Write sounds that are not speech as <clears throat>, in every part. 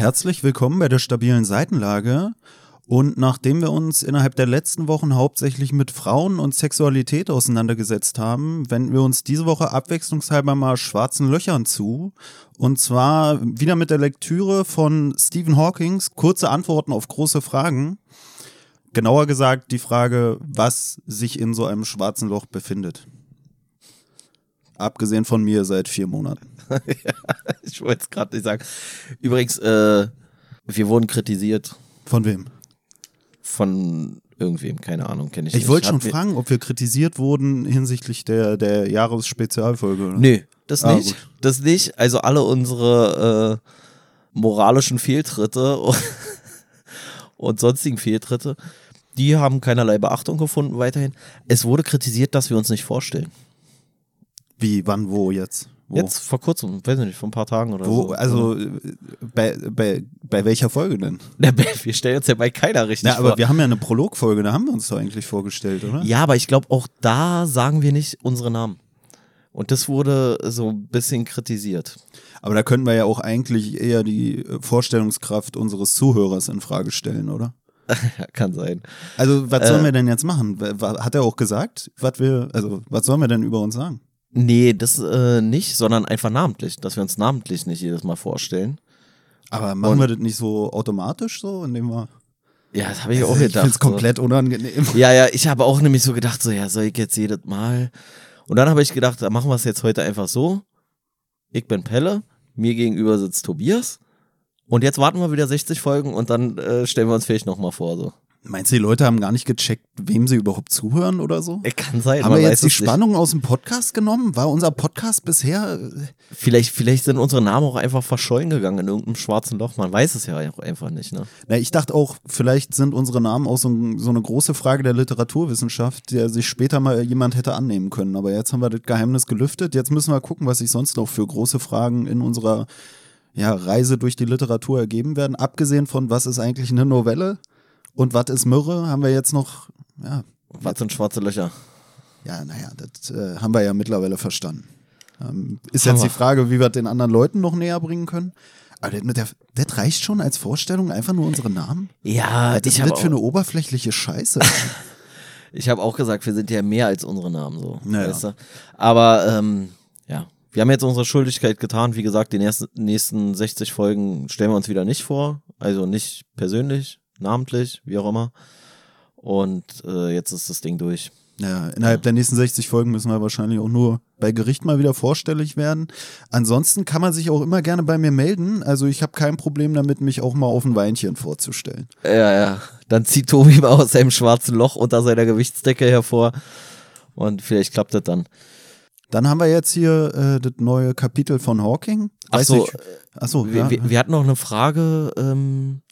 Herzlich willkommen bei der stabilen Seitenlage. Und nachdem wir uns innerhalb der letzten Wochen hauptsächlich mit Frauen und Sexualität auseinandergesetzt haben, wenden wir uns diese Woche abwechslungshalber mal schwarzen Löchern zu. Und zwar wieder mit der Lektüre von Stephen Hawkings, kurze Antworten auf große Fragen. Genauer gesagt die Frage, was sich in so einem schwarzen Loch befindet. Abgesehen von mir seit vier Monaten. <laughs> ja, ich wollte es gerade nicht sagen. Übrigens, äh, wir wurden kritisiert. Von wem? Von irgendwem, keine Ahnung, kenne ich, Ich nicht. wollte schon fragen, ob wir kritisiert wurden hinsichtlich der, der Jahresspezialfolge. oder? Nö, das Ah, nicht. gut. Das nicht. Also alle unsere äh, moralischen Fehltritte <laughs> und sonstigen Fehltritte, die haben keinerlei Beachtung gefunden weiterhin. Es wurde kritisiert, dass wir uns nicht vorstellen. Wie, wann, wo jetzt? Wo? Jetzt vor kurzem, weiß ich nicht, vor ein paar Tagen oder Wo, so. also äh, bei, bei, bei welcher Folge denn? Na, wir stellen uns ja bei keiner richtig Na, aber vor. wir haben ja eine Prologfolge, da haben wir uns doch eigentlich vorgestellt, oder? Ja, aber ich glaube, auch da sagen wir nicht unsere Namen. Und das wurde so ein bisschen kritisiert. Aber da könnten wir ja auch eigentlich eher die äh, Vorstellungskraft unseres Zuhörers in Frage stellen, oder? <laughs> Ja, kann sein. Also, was sollen Äh. wir denn jetzt machen? Hat er auch gesagt, was wir, also, was sollen wir denn über uns sagen? Nee, das äh, nicht, sondern einfach namentlich, dass wir uns namentlich nicht jedes Mal vorstellen. Aber machen Und- wir das nicht so automatisch so, indem wir. Ja, das habe ich auch Also, ich gedacht. finde es komplett unangenehm. So. Ja, ja, ich habe auch nämlich so gedacht, so, ja, soll ich jetzt jedes Mal. Und dann habe ich gedacht, da machen wir es jetzt heute einfach so. Ich bin Pelle, mir gegenüber sitzt Tobias. Und jetzt warten wir wieder 60 Folgen und dann äh, stellen wir uns vielleicht nochmal vor. So. Meinst du, die Leute haben gar nicht gecheckt, wem sie überhaupt zuhören oder so? Äh, Kann sein. Haben wir jetzt die es nicht. Spannung aus dem Podcast genommen? War unser Podcast bisher. äh, Vielleicht, vielleicht sind unsere Namen auch einfach verschollen gegangen in irgendeinem schwarzen Loch. Man weiß es ja auch einfach nicht, ne? Na, ich dachte auch, vielleicht sind unsere Namen auch so, ein, so eine große Frage der Literaturwissenschaft, der sich später mal jemand hätte annehmen können. Aber jetzt haben wir das Geheimnis gelüftet. Jetzt müssen wir gucken, was sich sonst noch für große Fragen in unserer ja, Reise durch die Literatur ergeben werden. Abgesehen von, was ist eigentlich eine Novelle und was ist Myrrhe, haben wir jetzt noch, ja, Was sind schwarze Löcher? ja, naja, das äh, haben wir ja mittlerweile verstanden. Ähm, ist jetzt die Frage, wie wir den anderen Leuten noch näher bringen können. Aber das, mit der, das reicht schon als Vorstellung, einfach nur unsere Namen? Ja, Was ist habe das für eine oberflächliche Scheiße? <laughs> ich hab auch gesagt, wir sind ja mehr als unsere Namen so. Naja. Weißt du? Aber ähm, ja, wir haben jetzt unsere Schuldigkeit getan. Wie gesagt, die nächsten, nächsten 60 Folgen stellen wir uns wieder nicht vor. Also nicht persönlich, namentlich, wie auch immer. Und äh, jetzt ist das Ding durch. ja, innerhalb der nächsten 60 Folgen müssen wir wahrscheinlich auch nur bei Gericht mal wieder vorstellig werden. Ansonsten kann man sich auch immer gerne bei mir melden. Also ich habe kein Problem damit, mich auch mal auf ein Weinchen vorzustellen. Ja, ja. Dann zieht Tobi mal aus seinem schwarzen Loch unter seiner Gewichtsdecke hervor. Und vielleicht klappt das dann. Dann haben wir jetzt hier äh, das neue Kapitel von Hawking. Weiß so, ich- Ach so, Wir, ja. wir, wir hatten noch eine Frage, ähm,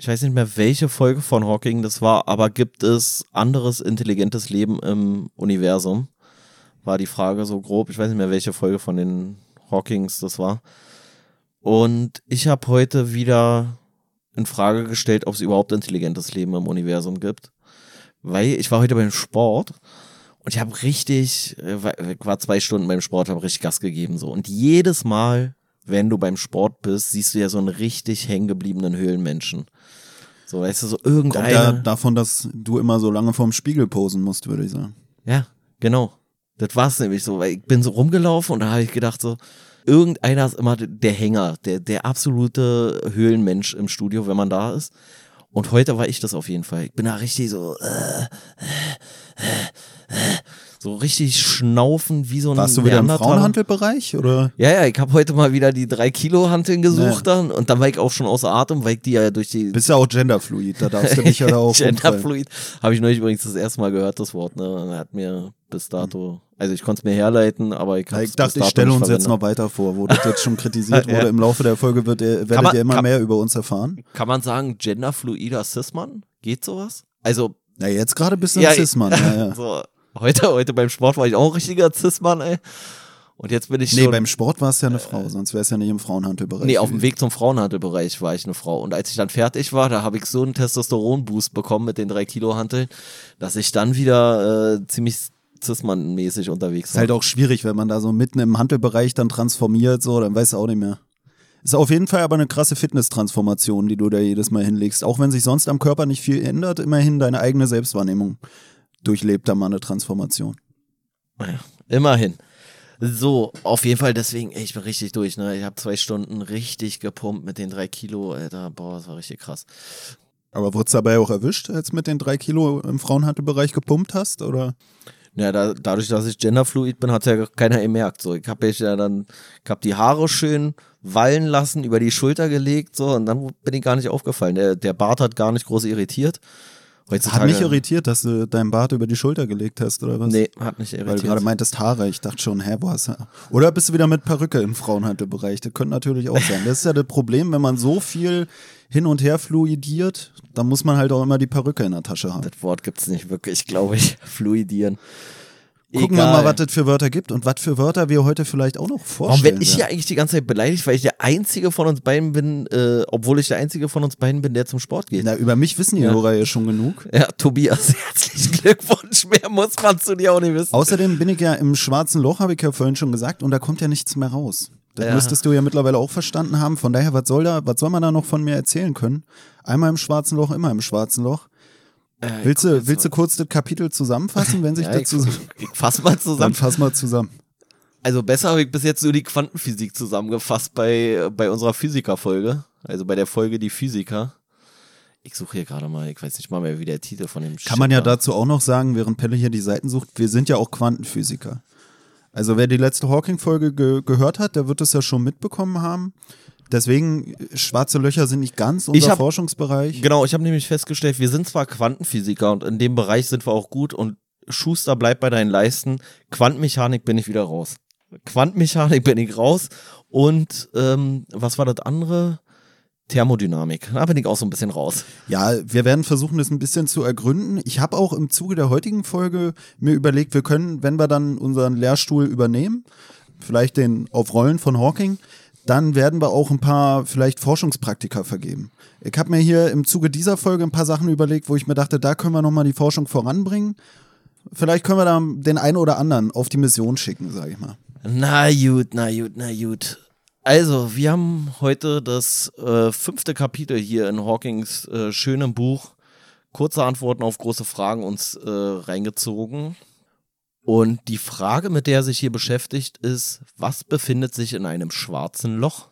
ich weiß nicht mehr, welche Folge von Hawking das war, aber gibt es anderes intelligentes Leben im Universum? War die Frage so grob. Ich weiß nicht mehr, welche Folge von den Hawkings das war. Und ich habe heute wieder in Frage gestellt, ob es überhaupt intelligentes Leben im Universum gibt. Weil ich war heute beim Sport und ich habe richtig, äh, war- zwei Stunden beim Sport, habe richtig Gas gegeben so. Und jedes Mal, wenn du beim Sport bist, siehst du ja so einen richtig hängengebliebenen Höhlenmenschen. So, weißt du, so Kommt ja davon, dass du immer so lange vorm Spiegel posen musst, würde ich sagen. Ja, genau. Das war's nämlich so, weil ich bin so rumgelaufen und da habe ich gedacht so, irgendeiner ist immer der Hänger, der, der absolute Höhlenmensch im Studio, wenn man da ist. Und heute war ich das auf jeden Fall. Ich bin da richtig so, äh, äh, äh, so richtig schnaufen wie so ein Warst du wieder im Neandertaler. Frauenhandelbereich oder? Ja, ja, ich habe heute mal wieder die drei Kilo Hanteln gesucht dann und dann war ich auch schon außer Atem, weil ich die ja durch die Bist ja auch genderfluid, da darfst du dich ja da auch. Genderfluid. Habe ich neulich übrigens das erste Mal gehört, das Wort. Ne? Und er hat mir bis dato, also ich konnte es mir herleiten, aber ich, Ja, hab's ich dachte, ich stelle nicht uns jetzt noch weiter vor, wo das jetzt schon kritisiert <laughs> Ja. wurde. Im Laufe der Folge wird ihr, werdet man- ihr immer kann- mehr über uns erfahren. Kann man sagen, genderfluider Cis-Mann? Geht sowas? Also, Na, jetzt gerade bist du Ja, ein Cis-Mann. Ja, ja. <laughs> so, heute, heute beim Sport war ich auch ein richtiger Cis-Mann, ey. Und jetzt bin ich Nee, schon. beim Sport war es ja eine Frau, sonst wäre es ja nicht im Frauenhandelbereich. Nee, auf dem. Weg zum Frauenhandelbereich war ich eine Frau. Und als ich dann fertig war, da habe ich so einen Testosteron-Boost bekommen mit den drei Kilo Hanteln, dass ich dann wieder äh, ziemlich Cis-Mann-mäßig unterwegs Ist war. halt auch schwierig, wenn man da so mitten im Handelbereich dann transformiert, so, dann weißt du auch nicht mehr. Ist auf jeden Fall aber eine krasse Fitness-Transformation, die du da jedes Mal hinlegst. Auch wenn sich sonst am Körper nicht viel ändert, immerhin deine eigene Selbstwahrnehmung durchlebt da mal eine Transformation. Immerhin. So, auf jeden Fall, deswegen, ey, ich bin richtig durch, ne? Ich habe zwei Stunden richtig gepumpt mit den drei Kilo, Alter. Boah, das war richtig krass. Aber wurdest du dabei auch erwischt, als du mit den drei Kilo im Frauenhandelbereich gepumpt hast, oder? Ja, da, dadurch, dass ich genderfluid bin, hat ja keiner gemerkt. So, ich habe ja dann, ich habe die Haare schön wallen lassen, über die Schulter gelegt, so, und dann bin ich gar nicht aufgefallen. Der, der Bart hat gar nicht groß irritiert. Heutzutage, hat mich irritiert, dass du deinen Bart über die Schulter gelegt hast, oder was? Nee, hat nicht irritiert. Weil du gerade meintest Haare. Ich dachte schon, hä, wo hast du. Oder bist du wieder mit Perücke im Frauenhandelbereich? Das könnte natürlich auch sein. Das ist ja das Problem, wenn man so viel hin und her fluidiert, dann muss man halt auch immer die Perücke in der Tasche haben. Das Wort gibt es nicht wirklich, glaube ich. <laughs> Fluidieren. Gucken Egal. wir mal, was das für Wörter gibt und was für Wörter wir heute vielleicht auch noch vorstellen. Warum werde ich hier eigentlich die ganze Zeit beleidigt, weil ich der Einzige von uns beiden bin, äh, obwohl ich der Einzige von uns beiden bin, der zum Sport geht? Na, über mich wissen die ja. Hörer ja schon genug. Ja, Tobias, <laughs> herzlichen Glückwunsch. Mehr muss man zu dir auch nicht wissen. Außerdem bin ich ja im schwarzen Loch, habe ich ja vorhin schon gesagt, und da kommt ja nichts mehr raus. Das ja. müsstest du ja mittlerweile auch verstanden haben. Von daher, was soll da, was soll man da noch von mir erzählen können? Einmal im schwarzen Loch, immer im schwarzen Loch. Äh, willst du, willst du kurz das Kapitel zusammenfassen, wenn sich <laughs> ja, dazu. Ich, ich fass mal zusammen. Dann fass mal zusammen. Also besser habe ich bis jetzt nur die Quantenphysik zusammengefasst bei, bei unserer Physikerfolge. Also bei der Folge Die Physiker. Ich suche hier gerade mal, ich weiß nicht mal mehr, wie der Titel von dem Kann man ja war. dazu auch noch sagen, während Pelle hier die Seiten sucht, wir sind ja auch Quantenphysiker. Also wer die letzte Hawking-Folge ge gehört hat, der wird es ja schon mitbekommen haben. Deswegen, schwarze Löcher sind nicht ganz unser hab, Forschungsbereich. Genau, ich habe nämlich festgestellt, wir sind zwar Quantenphysiker und in dem Bereich sind wir auch gut und Schuster bleibt bei deinen Leisten. Quantenmechanik bin ich wieder raus. Quantenmechanik bin ich raus. Und ähm, was war das andere? Thermodynamik. Da bin ich auch so ein bisschen raus. Ja, wir werden versuchen, das ein bisschen zu ergründen. Ich habe auch im Zuge der heutigen Folge mir überlegt, wir können, wenn wir dann unseren Lehrstuhl übernehmen, vielleicht den auf Rollen von Hawking, dann werden wir auch ein paar vielleicht Forschungspraktika vergeben. Ich habe mir hier im Zuge dieser Folge ein paar Sachen überlegt, wo ich mir dachte, da können wir nochmal die Forschung voranbringen. Vielleicht können wir da den einen oder anderen auf die Mission schicken, sage ich mal. Na gut, na gut, na gut. Also, wir haben heute das äh, fünfte Kapitel hier in Hawkings äh, schönem Buch Kurze Antworten auf große Fragen uns äh, reingezogen. Und die Frage, mit der er sich hier beschäftigt, ist, was befindet sich in einem schwarzen Loch?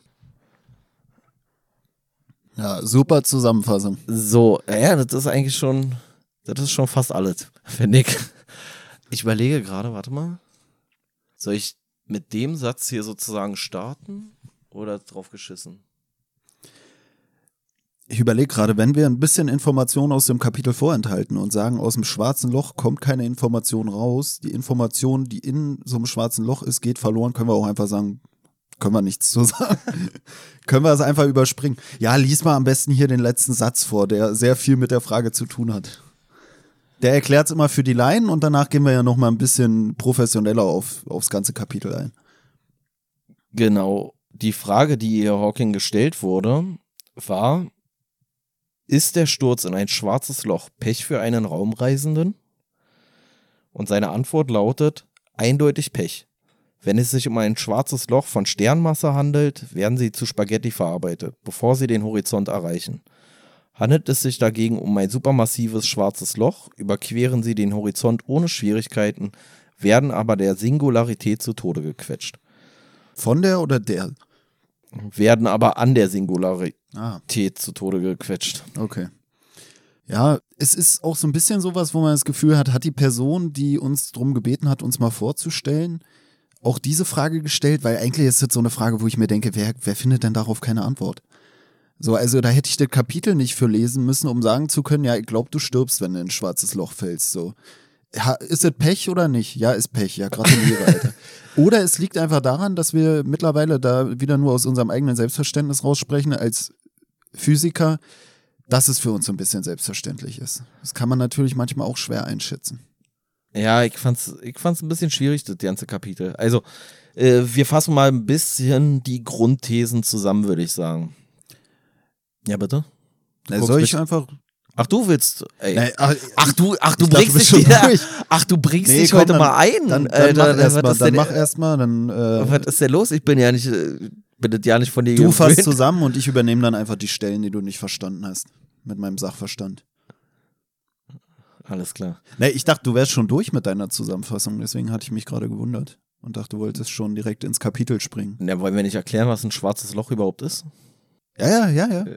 Ja, super Zusammenfassung. So, ja, das ist eigentlich schon, das ist schon fast alles, <laughs> finde ich. Ich überlege gerade, warte mal. Soll ich mit dem Satz hier sozusagen starten oder drauf geschissen? Ich überlege gerade, wenn wir ein bisschen Informationen aus dem Kapitel vorenthalten und sagen, aus dem schwarzen Loch kommt keine Information raus, die Information, die in so einem schwarzen Loch ist, geht verloren, können wir auch einfach sagen, können wir nichts zu <laughs> sagen. können wir es einfach überspringen. Ja, lies mal am besten hier den letzten Satz vor, der sehr viel mit der Frage zu tun hat. Der erklärt es immer für die Laien und danach gehen wir ja nochmal ein bisschen professioneller auf, aufs ganze Kapitel ein. Genau. Die Frage, die ihr Hawking gestellt wurde, war, ist der Sturz in ein schwarzes Loch Pech für einen Raumreisenden? Und seine Antwort lautet eindeutig Pech. Wenn es sich um ein schwarzes Loch von Sternmasse handelt, werden sie zu Spaghetti verarbeitet, bevor sie den Horizont erreichen. Handelt es sich dagegen um ein supermassives schwarzes Loch, überqueren sie den Horizont ohne Schwierigkeiten, werden aber der Singularität zu Tode gequetscht. Von der oder der? werden aber an der Singularität ah. zu Tode gequetscht. Okay. Ja, es ist auch so ein bisschen sowas, wo man das Gefühl hat, hat die Person, die uns darum gebeten hat, uns mal vorzustellen, auch diese Frage gestellt, weil eigentlich ist das so eine Frage, wo ich mir denke, wer, wer findet denn darauf keine Antwort? So, also da hätte ich das Kapitel nicht für lesen müssen, um sagen zu können, ja, ich glaube, du stirbst, wenn du in ein schwarzes Loch fällst. So. Ist es Pech oder nicht? Ja, ist Pech. Ja, gratuliere, <laughs> Alter. Oder es liegt einfach daran, dass wir mittlerweile da wieder nur aus unserem eigenen Selbstverständnis raussprechen als Physiker, dass es für uns so ein bisschen selbstverständlich ist. Das kann man natürlich manchmal auch schwer einschätzen. Ja, ich fand's, ich fand's ein bisschen schwierig, das ganze Kapitel. Also, äh, wir fassen mal ein bisschen die Grundthesen zusammen, würde ich sagen. Ja, bitte? Na, soll ich einfach Ach, du willst. Ey. Ach, ach, du, ach, du bringst dich wieder, Ach, du bringst nee, dich komm, heute dann, mal ein. Dann, dann, mach erst mal, dann mach erstmal. Dann, äh, was ist denn los? Ich bin ja nicht. Äh, bin das ja nicht von dir Du fasst gewöhnt. zusammen und ich übernehme dann einfach die Stellen, die du nicht verstanden hast. Mit meinem Sachverstand. Alles klar. Nee, ich dachte, du wärst schon durch mit deiner Zusammenfassung, deswegen hatte ich mich gerade gewundert. Und dachte, du wolltest schon direkt ins Kapitel springen. Na, wollen wir nicht erklären, was ein schwarzes Loch überhaupt ist? Ja, ja, ja, ja.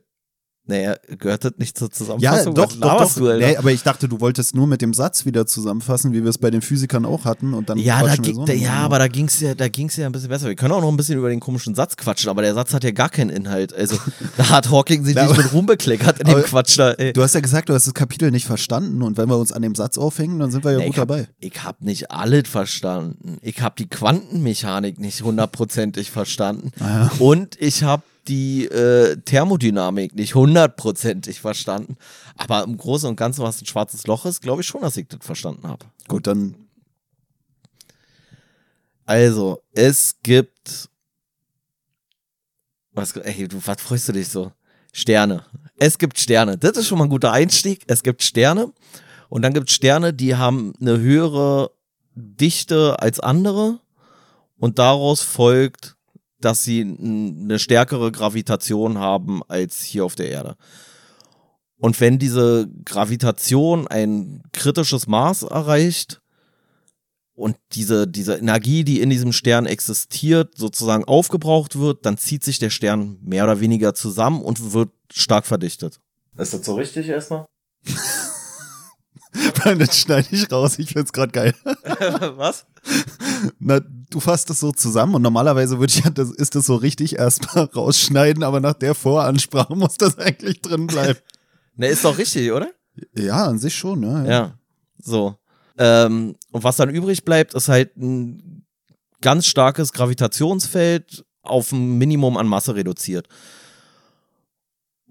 Naja, gehört das nicht zur Ja, Zusammenfassung? doch, Was doch, doch. Du, Alter? nee, aber ich dachte, du wolltest nur mit dem Satz wieder zusammenfassen, wie wir es bei den Physikern auch hatten. Und dann ja, da ging, so da, ja, aber da ging's ja, da ging's ja ein bisschen besser. Wir können auch noch ein bisschen über den komischen Satz quatschen, aber der Satz hat ja gar keinen Inhalt. Also, <laughs> da hat Hawking sich Ja, nicht mit Ruhm bekleckert in dem Quatsch da, ey. Du hast ja gesagt, du hast das Kapitel nicht verstanden und wenn wir uns an dem Satz aufhängen, dann sind wir ja Nee, gut ich hab, dabei. Ich hab nicht alles verstanden. Ich hab die Quantenmechanik nicht hundertprozentig verstanden. Ah Und ich hab die äh, Thermodynamik nicht hundertprozentig verstanden. Aber im Großen und Ganzen, was ein schwarzes Loch ist, glaube ich schon, dass ich das verstanden habe. Gut, dann Also, es gibt. Was, ey, du, was freust du dich so? Sterne. Es gibt Sterne. Das ist schon mal ein guter Einstieg. Es gibt Sterne. Und dann gibt es Sterne, die haben eine höhere Dichte als andere. Und daraus folgt, dass sie eine stärkere Gravitation haben als hier auf der Erde. Und wenn diese Gravitation ein kritisches Maß erreicht, und diese, diese Energie, die in diesem Stern existiert, sozusagen aufgebraucht wird, dann zieht sich der Stern mehr oder weniger zusammen und wird stark verdichtet. Ist das so richtig erstmal? <laughs> das schneide ich raus. Ich find's gerade geil. <laughs> Was? Na, du fasst das so zusammen und normalerweise würde ich ja, das ist das so richtig erstmal <laughs> rausschneiden, aber nach der Voransprache muss das eigentlich drin bleiben. <laughs> Ne, ist doch richtig, oder? ja, an sich schon, ne? Ja. So. Ähm, und was dann übrig bleibt, ist halt ein ganz starkes Gravitationsfeld auf ein Minimum an Masse reduziert.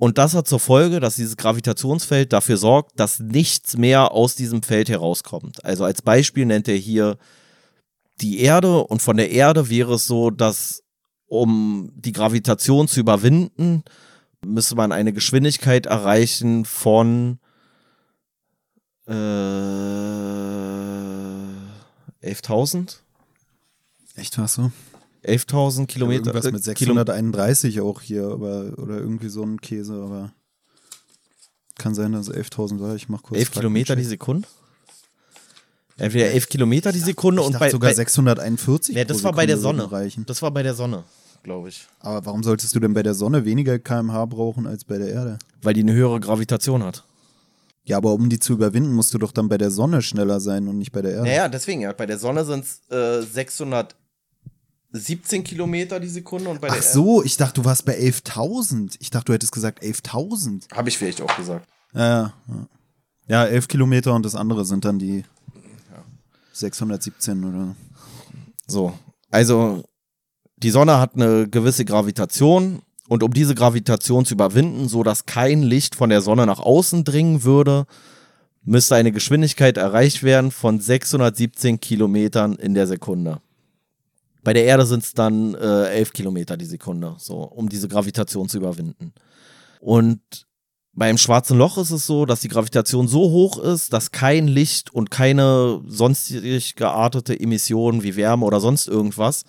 Und das hat zur Folge, dass dieses Gravitationsfeld dafür sorgt, dass nichts mehr aus diesem Feld herauskommt. Also als Beispiel nennt er hier die Erde und von der Erde wäre es so, dass um die Gravitation zu überwinden, müsste man eine Geschwindigkeit erreichen von äh, 11.000? Echt was so? 11.000 Kilometer. Irgendwas äh, mit Kilo- 631 auch hier, aber, oder irgendwie so ein Käse, aber kann sein, dass es 11.000 war. Ich mach kurz. 11 Kilometer die. Sekunde? Entweder 11 Kilometer die Sekunde Ich und bei, sogar bei 641. Nee, pro das war bei der Sonne. Reichen. Das war bei der Sonne, glaube ich. Aber warum solltest du denn bei der Sonne weniger kmh brauchen als bei der Erde? Weil die eine höhere Gravitation hat. Ja, aber um die zu überwinden, musst du doch dann bei der Sonne schneller sein und nicht bei der Erde. Naja, deswegen, ja. Bei der Sonne sind es äh, 617 Kilometer die Sekunde und bei der Ach so, ich dachte, du warst bei 11.000. Ich dachte, du hättest gesagt 11.000. Habe ich vielleicht auch gesagt. Ja, ja, ja. Ja, 11 Kilometer und das andere sind dann die 617 oder. So, also die Sonne hat eine gewisse Gravitation und um diese Gravitation zu überwinden, so dass kein Licht von der Sonne nach außen dringen würde, müsste eine Geschwindigkeit erreicht werden von 617 Kilometern in der Sekunde. Bei der Erde sind es dann äh, 11 Kilometer die Sekunde, so um diese Gravitation zu überwinden. Und beim schwarzen Loch ist es so, dass die Gravitation so hoch ist, dass kein Licht und keine sonstig geartete Emission wie Wärme oder sonst irgendwas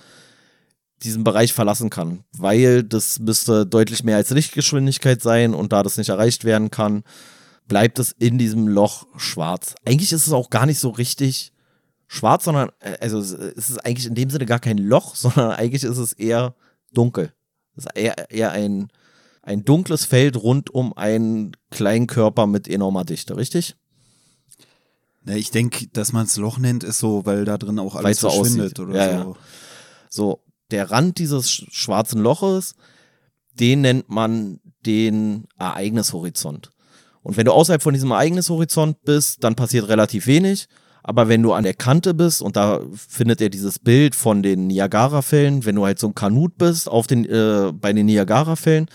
diesen Bereich verlassen kann, weil das müsste deutlich mehr als Lichtgeschwindigkeit sein und da das nicht erreicht werden kann, bleibt es in diesem Loch schwarz. Eigentlich ist es auch gar nicht so richtig schwarz, sondern äh, also es ist eigentlich in dem Sinne gar kein Loch, <laughs> sondern eigentlich ist es eher dunkel. Es ist eher, eher ein, ein dunkles Feld rund um einen kleinen Körper mit enormer Dichte, richtig? Ja, ich denke, dass man es Loch nennt, ist so, weil da drin auch alles so verschwindet aussieht. oder Ja, so. ja. So, der Rand dieses sch- schwarzen Loches, den nennt man den Ereignishorizont. Und wenn du außerhalb von diesem Ereignishorizont bist, dann passiert relativ wenig. Aber wenn du an der Kante bist, und da findet er dieses Bild von den Niagara-Fällen, wenn du halt so ein Kanut bist auf den, äh, bei den Niagara-Fällen,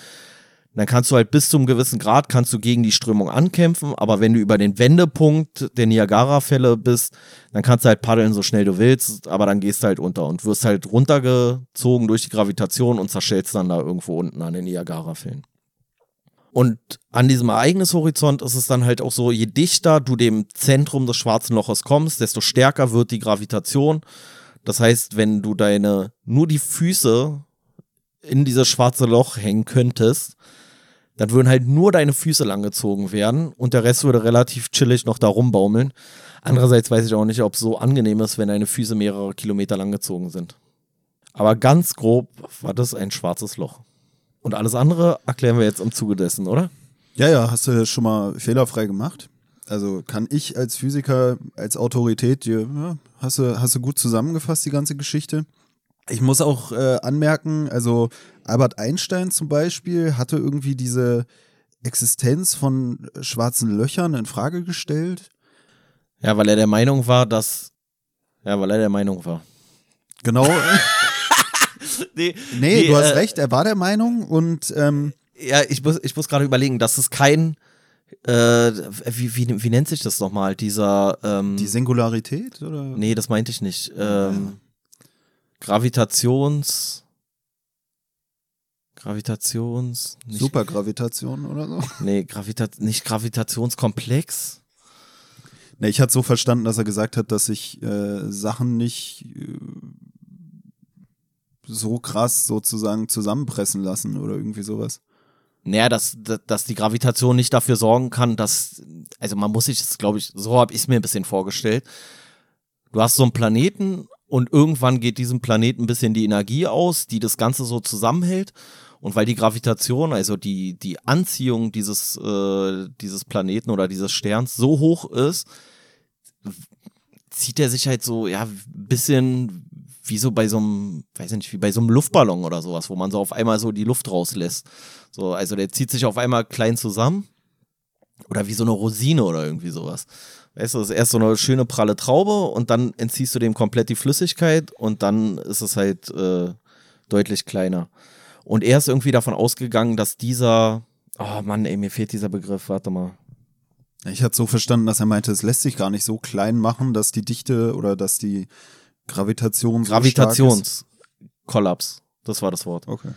dann kannst du halt bis zu einem gewissen Grad kannst du gegen die Strömung ankämpfen, aber wenn du über den Wendepunkt der Niagara-Fälle bist, dann kannst du halt paddeln so schnell du willst, aber dann gehst du halt unter und wirst halt runtergezogen durch die Gravitation und zerschellst dann da irgendwo unten an den Niagara-Fällen. Und an diesem Ereignishorizont ist es dann halt auch so, je dichter du dem Zentrum des schwarzen Loches kommst, desto stärker wird die Gravitation. Das heißt, wenn du deine, nur die Füße in dieses schwarze Loch hängen könntest, dann würden halt nur deine Füße langgezogen werden und der Rest würde relativ chillig noch da rumbaumeln. Andererseits weiß ich auch nicht, ob es so angenehm ist, wenn deine Füße mehrere Kilometer lang gezogen sind. Aber ganz grob war das ein schwarzes Loch. Und alles andere erklären wir jetzt im Zuge dessen, oder? Ja, ja, hast du schon mal fehlerfrei gemacht. Also kann ich als Physiker, als Autorität dir, ja, hast du, hast du gut zusammengefasst, die ganze Geschichte. Ich muss auch äh, anmerken, also Albert Einstein zum Beispiel hatte irgendwie diese Existenz von schwarzen Löchern in Frage gestellt. Ja, weil er der Meinung war, dass. Ja, weil er der Meinung war. Genau. <laughs> nee, nee, nee, du hast äh, recht, er war der Meinung und. Ähm, ja, ich muss, ich muss gerade überlegen, dass es kein. Äh, wie, wie, wie nennt sich das nochmal? Dieser. Ähm, Die Singularität? Oder? Nee, das meinte ich nicht. Ähm, Gravitations. Gravitations. Nicht, Supergravitation oder so? Nee, Gravita nicht Gravitationskomplex. Nee, ich hatte so verstanden, dass er gesagt hat, dass sich äh, Sachen nicht äh, so krass sozusagen zusammenpressen lassen oder irgendwie sowas. Naja, dass, dass die Gravitation nicht dafür sorgen kann, dass, also man muss sich das, glaube ich, so habe ich es mir ein bisschen vorgestellt. Du hast so einen Planeten und irgendwann geht diesem Planeten ein bisschen die Energie aus, die das Ganze so zusammenhält. Und weil die Gravitation, also die, die Anziehung dieses, äh, dieses Planeten oder dieses Sterns so hoch ist, zieht er sich halt so, ja, ein bisschen wie so bei so einem, weiß ich nicht, wie bei so einem Luftballon oder sowas, wo man so auf einmal so die Luft rauslässt. So, also der zieht sich auf einmal klein zusammen. Oder wie so eine Rosine oder irgendwie sowas. Weißt du, das ist erst so eine schöne pralle Traube und dann entziehst du dem komplett die Flüssigkeit und dann ist es halt äh, deutlich kleiner. Und er ist irgendwie davon ausgegangen, dass dieser, oh Mann, ey, mir fehlt dieser Begriff, warte mal. Ich hatte so verstanden, dass er meinte, es lässt sich gar nicht so klein machen, dass die Dichte oder dass die Gravitation so Gravitationskollaps, das war das Wort. Okay.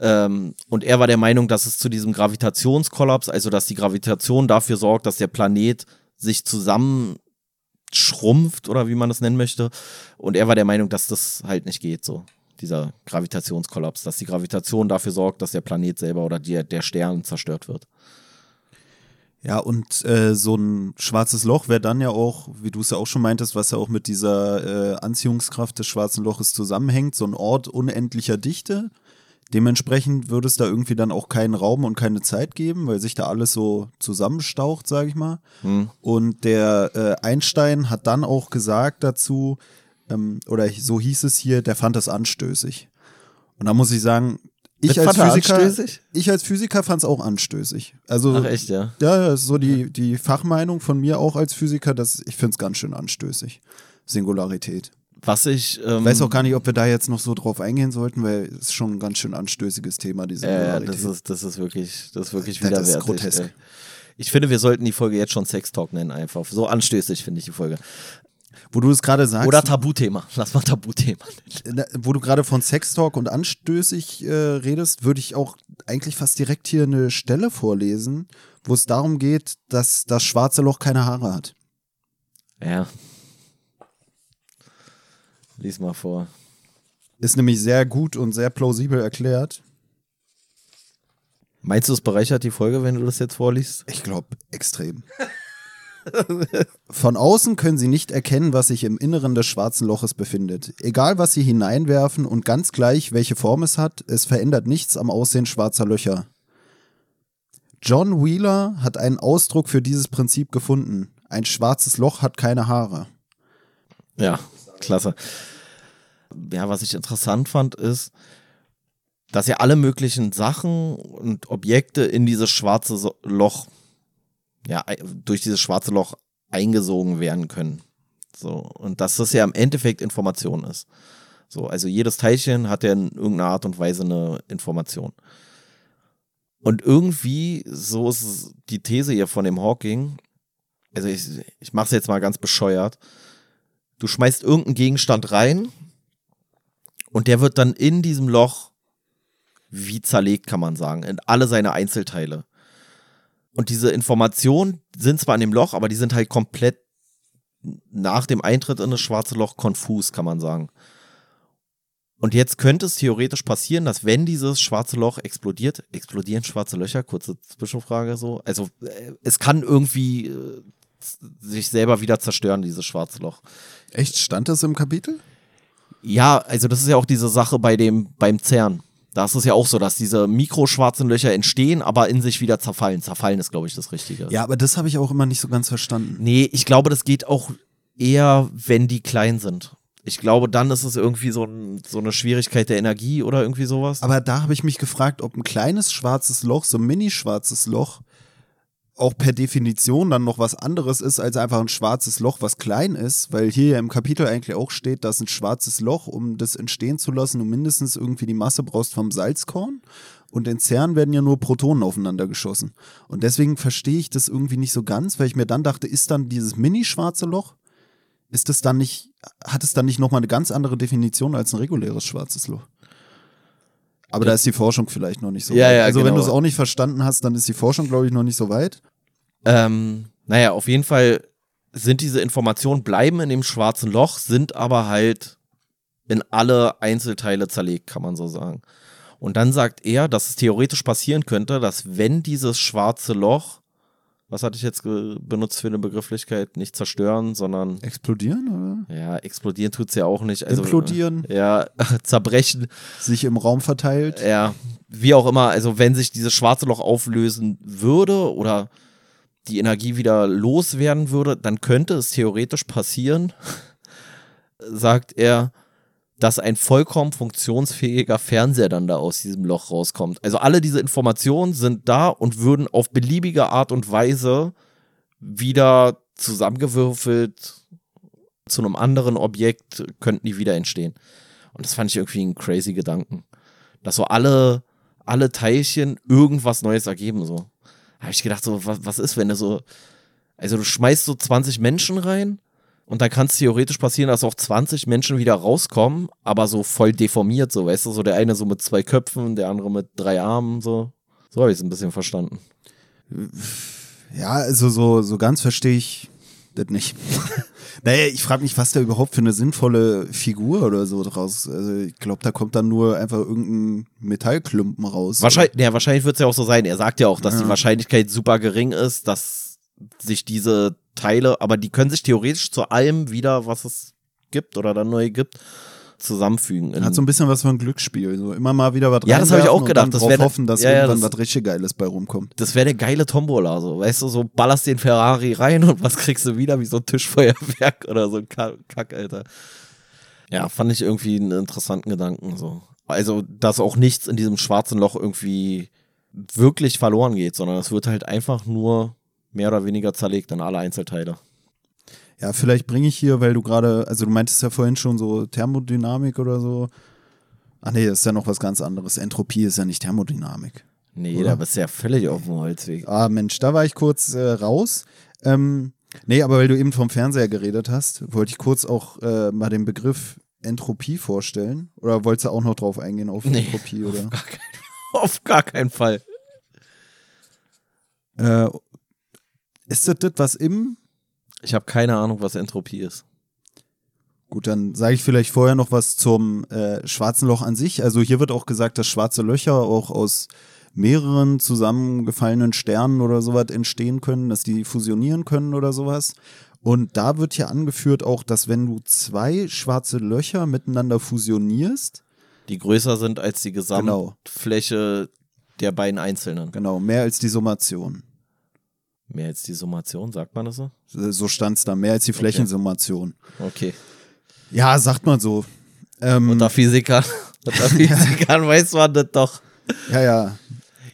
Ähm, und er war der Meinung, dass es zu diesem Gravitationskollaps, also dass die Gravitation dafür sorgt, dass der Planet sich zusammenschrumpft oder wie man das nennen möchte. Und er war der Meinung, dass das halt nicht geht, so dieser Gravitationskollaps, dass die Gravitation dafür sorgt, dass der Planet selber oder die, der Stern zerstört wird. Ja, und äh, so ein schwarzes Loch wäre dann ja auch, wie du es ja auch schon meintest, was ja auch mit dieser äh, Anziehungskraft des schwarzen Loches zusammenhängt, so ein Ort unendlicher Dichte. Dementsprechend würde es da irgendwie dann auch keinen Raum und keine Zeit geben, weil sich da alles so zusammenstaucht, sage ich mal. Hm. Und der äh, Einstein hat dann auch gesagt dazu, ähm, oder so hieß es hier, der fand das anstößig. Und da muss ich sagen, ich als, Physiker, ich als Physiker fand es auch anstößig. Also, Ach echt, ja? Ja, das ist so die, die Fachmeinung von mir auch als Physiker, dass ich finde es ganz schön anstößig. Singularität. Was ich. Ähm, weiß auch gar nicht, ob wir da jetzt noch so drauf eingehen sollten, weil es ist schon ein ganz schön anstößiges Thema, die Singularität. Ja, das ist, das ist wirklich, das ist wirklich widerwärtig. Das ist grotesk. Ey. Ich finde, wir sollten die Folge jetzt schon Sex Talk nennen, einfach. So anstößig finde ich die Folge. Wo du es gerade sagst. Oder Tabuthema. Lass mal Tabuthema. Wo du gerade von Sextalk und anstößig äh, redest, würde ich auch eigentlich fast direkt hier eine Stelle vorlesen, wo es darum geht, dass das schwarze Loch keine Haare hat. Ja. Lies mal vor. Ist nämlich sehr gut und sehr plausibel erklärt. Meinst du, es bereichert die Folge, wenn du das jetzt vorliest? Ich glaube, extrem. <laughs> Von außen können sie nicht erkennen, was sich im Inneren des schwarzen Loches befindet. Egal, was sie hineinwerfen und ganz gleich, welche Form es hat, es verändert nichts am Aussehen schwarzer Löcher. John Wheeler hat einen Ausdruck für dieses Prinzip gefunden. Ein schwarzes Loch hat keine Haare. Ja, klasse. Ja, was ich interessant fand, ist, dass ja alle möglichen Sachen und Objekte in dieses schwarze Loch ja, durch dieses schwarze Loch eingesogen werden können. So, und dass das ja im Endeffekt Information ist. So, also jedes Teilchen hat ja in irgendeiner Art und Weise eine Information. Und irgendwie, so ist die These hier von dem Hawking, also ich, ich mache es jetzt mal ganz bescheuert. Du schmeißt irgendeinen Gegenstand rein und der wird dann in diesem Loch wie zerlegt, kann man sagen, in alle seine Einzelteile. Und diese Informationen sind zwar in dem Loch, aber die sind halt komplett nach dem Eintritt in das schwarze Loch konfus, kann man sagen. Und jetzt könnte es theoretisch passieren, dass wenn dieses schwarze Loch explodiert, explodieren schwarze Löcher, kurze Zwischenfrage so. Also äh, es kann irgendwie äh, sich selber wieder zerstören, dieses schwarze Loch. Echt? Stand das im Kapitel? Ja, also das ist ja auch diese Sache bei dem, beim CERN. Da ist es ja auch so, dass diese mikroschwarzen Löcher entstehen, aber in sich wieder zerfallen. Zerfallen ist, glaube ich, das Richtige. Ja, aber das habe ich auch immer nicht so ganz verstanden. Nee, ich glaube, das geht auch eher, wenn die klein sind. Ich glaube, dann ist es irgendwie so, ein, so eine Schwierigkeit der Energie oder irgendwie sowas. Aber da habe ich mich gefragt, ob ein kleines schwarzes Loch, so ein mini-schwarzes Loch, auch per Definition dann noch was anderes ist als einfach ein schwarzes Loch, was klein ist, weil hier ja im Kapitel eigentlich auch steht, dass ein schwarzes Loch, um das entstehen zu lassen, du mindestens irgendwie die Masse brauchst vom Salzkorn. Und in CERN werden ja nur Protonen aufeinander geschossen. Und deswegen verstehe ich das irgendwie nicht so ganz, weil ich mir dann dachte, ist dann dieses mini-schwarze Loch, ist das dann nicht, hat es dann nicht nochmal eine ganz andere Definition als ein reguläres schwarzes Loch? Aber da ist die Forschung vielleicht noch nicht so Ja, weit. ja, also wenn genau. du es auch nicht verstanden hast, dann ist die Forschung, glaube ich, noch nicht so weit. Ähm, naja, auf jeden Fall sind diese Informationen, bleiben in dem schwarzen Loch, sind aber halt in alle Einzelteile zerlegt, kann man so sagen. Und dann sagt er, dass es theoretisch passieren könnte, dass wenn dieses schwarze Loch, was hatte ich jetzt benutzt für eine Begrifflichkeit, nicht zerstören, sondern Explodieren oder? ja, explodieren tut's ja auch nicht. Also, Implodieren, Ja, <laughs> zerbrechen, sich im Raum verteilt. ja, wie auch immer, also wenn sich dieses schwarze Loch auflösen würde oder die Energie wieder loswerden würde, dann könnte es theoretisch passieren, <laughs> sagt er, dass ein vollkommen funktionsfähiger Fernseher dann da aus diesem Loch rauskommt. Also alle diese Informationen sind da und würden auf beliebige Art und Weise wieder zusammengewürfelt zu einem anderen Objekt könnten die wieder entstehen. Und das fand ich irgendwie einen crazy Gedanken. Dass so alle, alle Teilchen irgendwas Neues ergeben, so. Habe ich gedacht, so, was, was ist, wenn du so, also du schmeißt so 20 Menschen rein und dann kann es theoretisch passieren, dass auch 20 Menschen wieder rauskommen, aber so voll deformiert, so, weißt du, so der eine so mit zwei Köpfen, der andere mit drei Armen, so. So habe ich es ein bisschen verstanden. Ja, also so, so ganz verstehe ich das nicht. <laughs> naja, ich frage mich, was da überhaupt für eine sinnvolle Figur oder so draus. Also ich glaube, da kommt dann nur einfach irgendein Metallklumpen raus. Wahrscheinlich, ja, wahrscheinlich wird es ja auch so sein. Er sagt ja auch, dass Ja. die Wahrscheinlichkeit super gering ist, dass sich diese Teile, aber die können sich theoretisch zu allem wieder, was es gibt oder dann neu gibt, zusammenfügen. Hat so ein bisschen was von Glücksspiel. So immer mal wieder was Ja, das hab ich auch gedacht. Das wär- hoffen, dass ja, ja, irgendwann das- was richtig Geiles bei rumkommt. das wäre eine geile Tombola, so, weißt du, so ballerst den Ferrari rein und was kriegst du wieder, wie so ein Tischfeuerwerk <laughs> oder so ein Ka- Kack, Alter. Ja, fand ich irgendwie einen interessanten Gedanken, so. Also, dass auch nichts in diesem schwarzen Loch irgendwie wirklich verloren geht, sondern es wird halt einfach nur mehr oder weniger zerlegt in alle Einzelteile. Ja, vielleicht bringe ich hier, weil du gerade, also du meintest ja vorhin schon so Thermodynamik oder so. Ach nee, das ist ja noch was ganz anderes. Entropie ist ja nicht Thermodynamik. Nee, Oder? da bist du ja völlig auf dem Holzweg. Ah, Mensch, da war ich kurz äh, raus. Ähm, nee, aber weil du eben vom Fernseher geredet hast, wollte ich kurz auch äh, mal den Begriff Entropie vorstellen. Oder wolltest du auch noch drauf eingehen auf Nee, Entropie? Oder? Gar kein, <laughs> auf gar keinen Fall. Äh, ist das das, was im Ich habe keine Ahnung, was Entropie ist. Gut, dann sage ich vielleicht vorher noch was zum äh, schwarzen Loch an sich. Also hier wird auch gesagt, dass schwarze Löcher auch aus mehreren zusammengefallenen Sternen oder sowas entstehen können, dass die fusionieren können oder sowas. Und da wird hier angeführt auch, dass wenn du zwei schwarze Löcher miteinander fusionierst, Die größer sind als die Genau. Gesamtfläche der beiden Einzelnen. genau, mehr als die Summation. Mehr als die Summation, sagt man das so? So stand es da, mehr als die Flächensummation. Okay. Ja, sagt man so. Ähm, Unter Physikern, <laughs> unter Physikern weiß man das doch. ja, ja.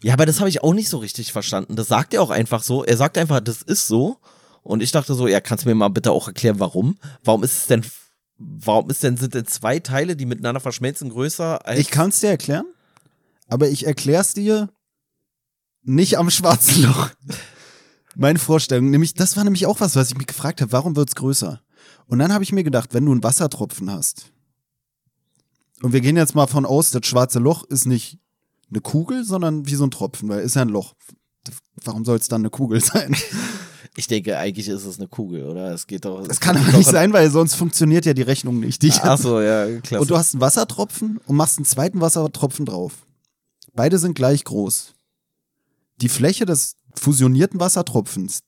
Ja, aber das habe ich auch nicht so richtig verstanden. Das sagt er auch einfach so. Er sagt einfach, das ist so. Und ich dachte so, ja, kannst du mir mal bitte auch erklären, warum? Warum ist es denn, warum ist denn, sind denn zwei Teile, die miteinander verschmelzen, größer als. Ich kann es dir erklären, aber ich erkläre es dir nicht am schwarzen Loch. <laughs> Meine Vorstellung, nämlich, das war nämlich auch was, was ich mich gefragt habe, warum wird es größer? Und dann habe ich mir gedacht, wenn du einen Wassertropfen hast, und wir gehen jetzt mal von aus, das schwarze Loch ist nicht eine Kugel, sondern wie so ein Tropfen, weil ist ja ein Loch. Warum soll es dann eine Kugel <laughs> sein? Ich denke, eigentlich ist es eine Kugel, oder? Es geht doch. Das kann aber nicht sein, weil sonst funktioniert ja die Rechnung nicht. Die Ach so, ja, klasse. Und du hast einen Wassertropfen und machst einen zweiten Wassertropfen drauf. Beide sind gleich groß. Die Fläche des fusionierten Wassertropfens,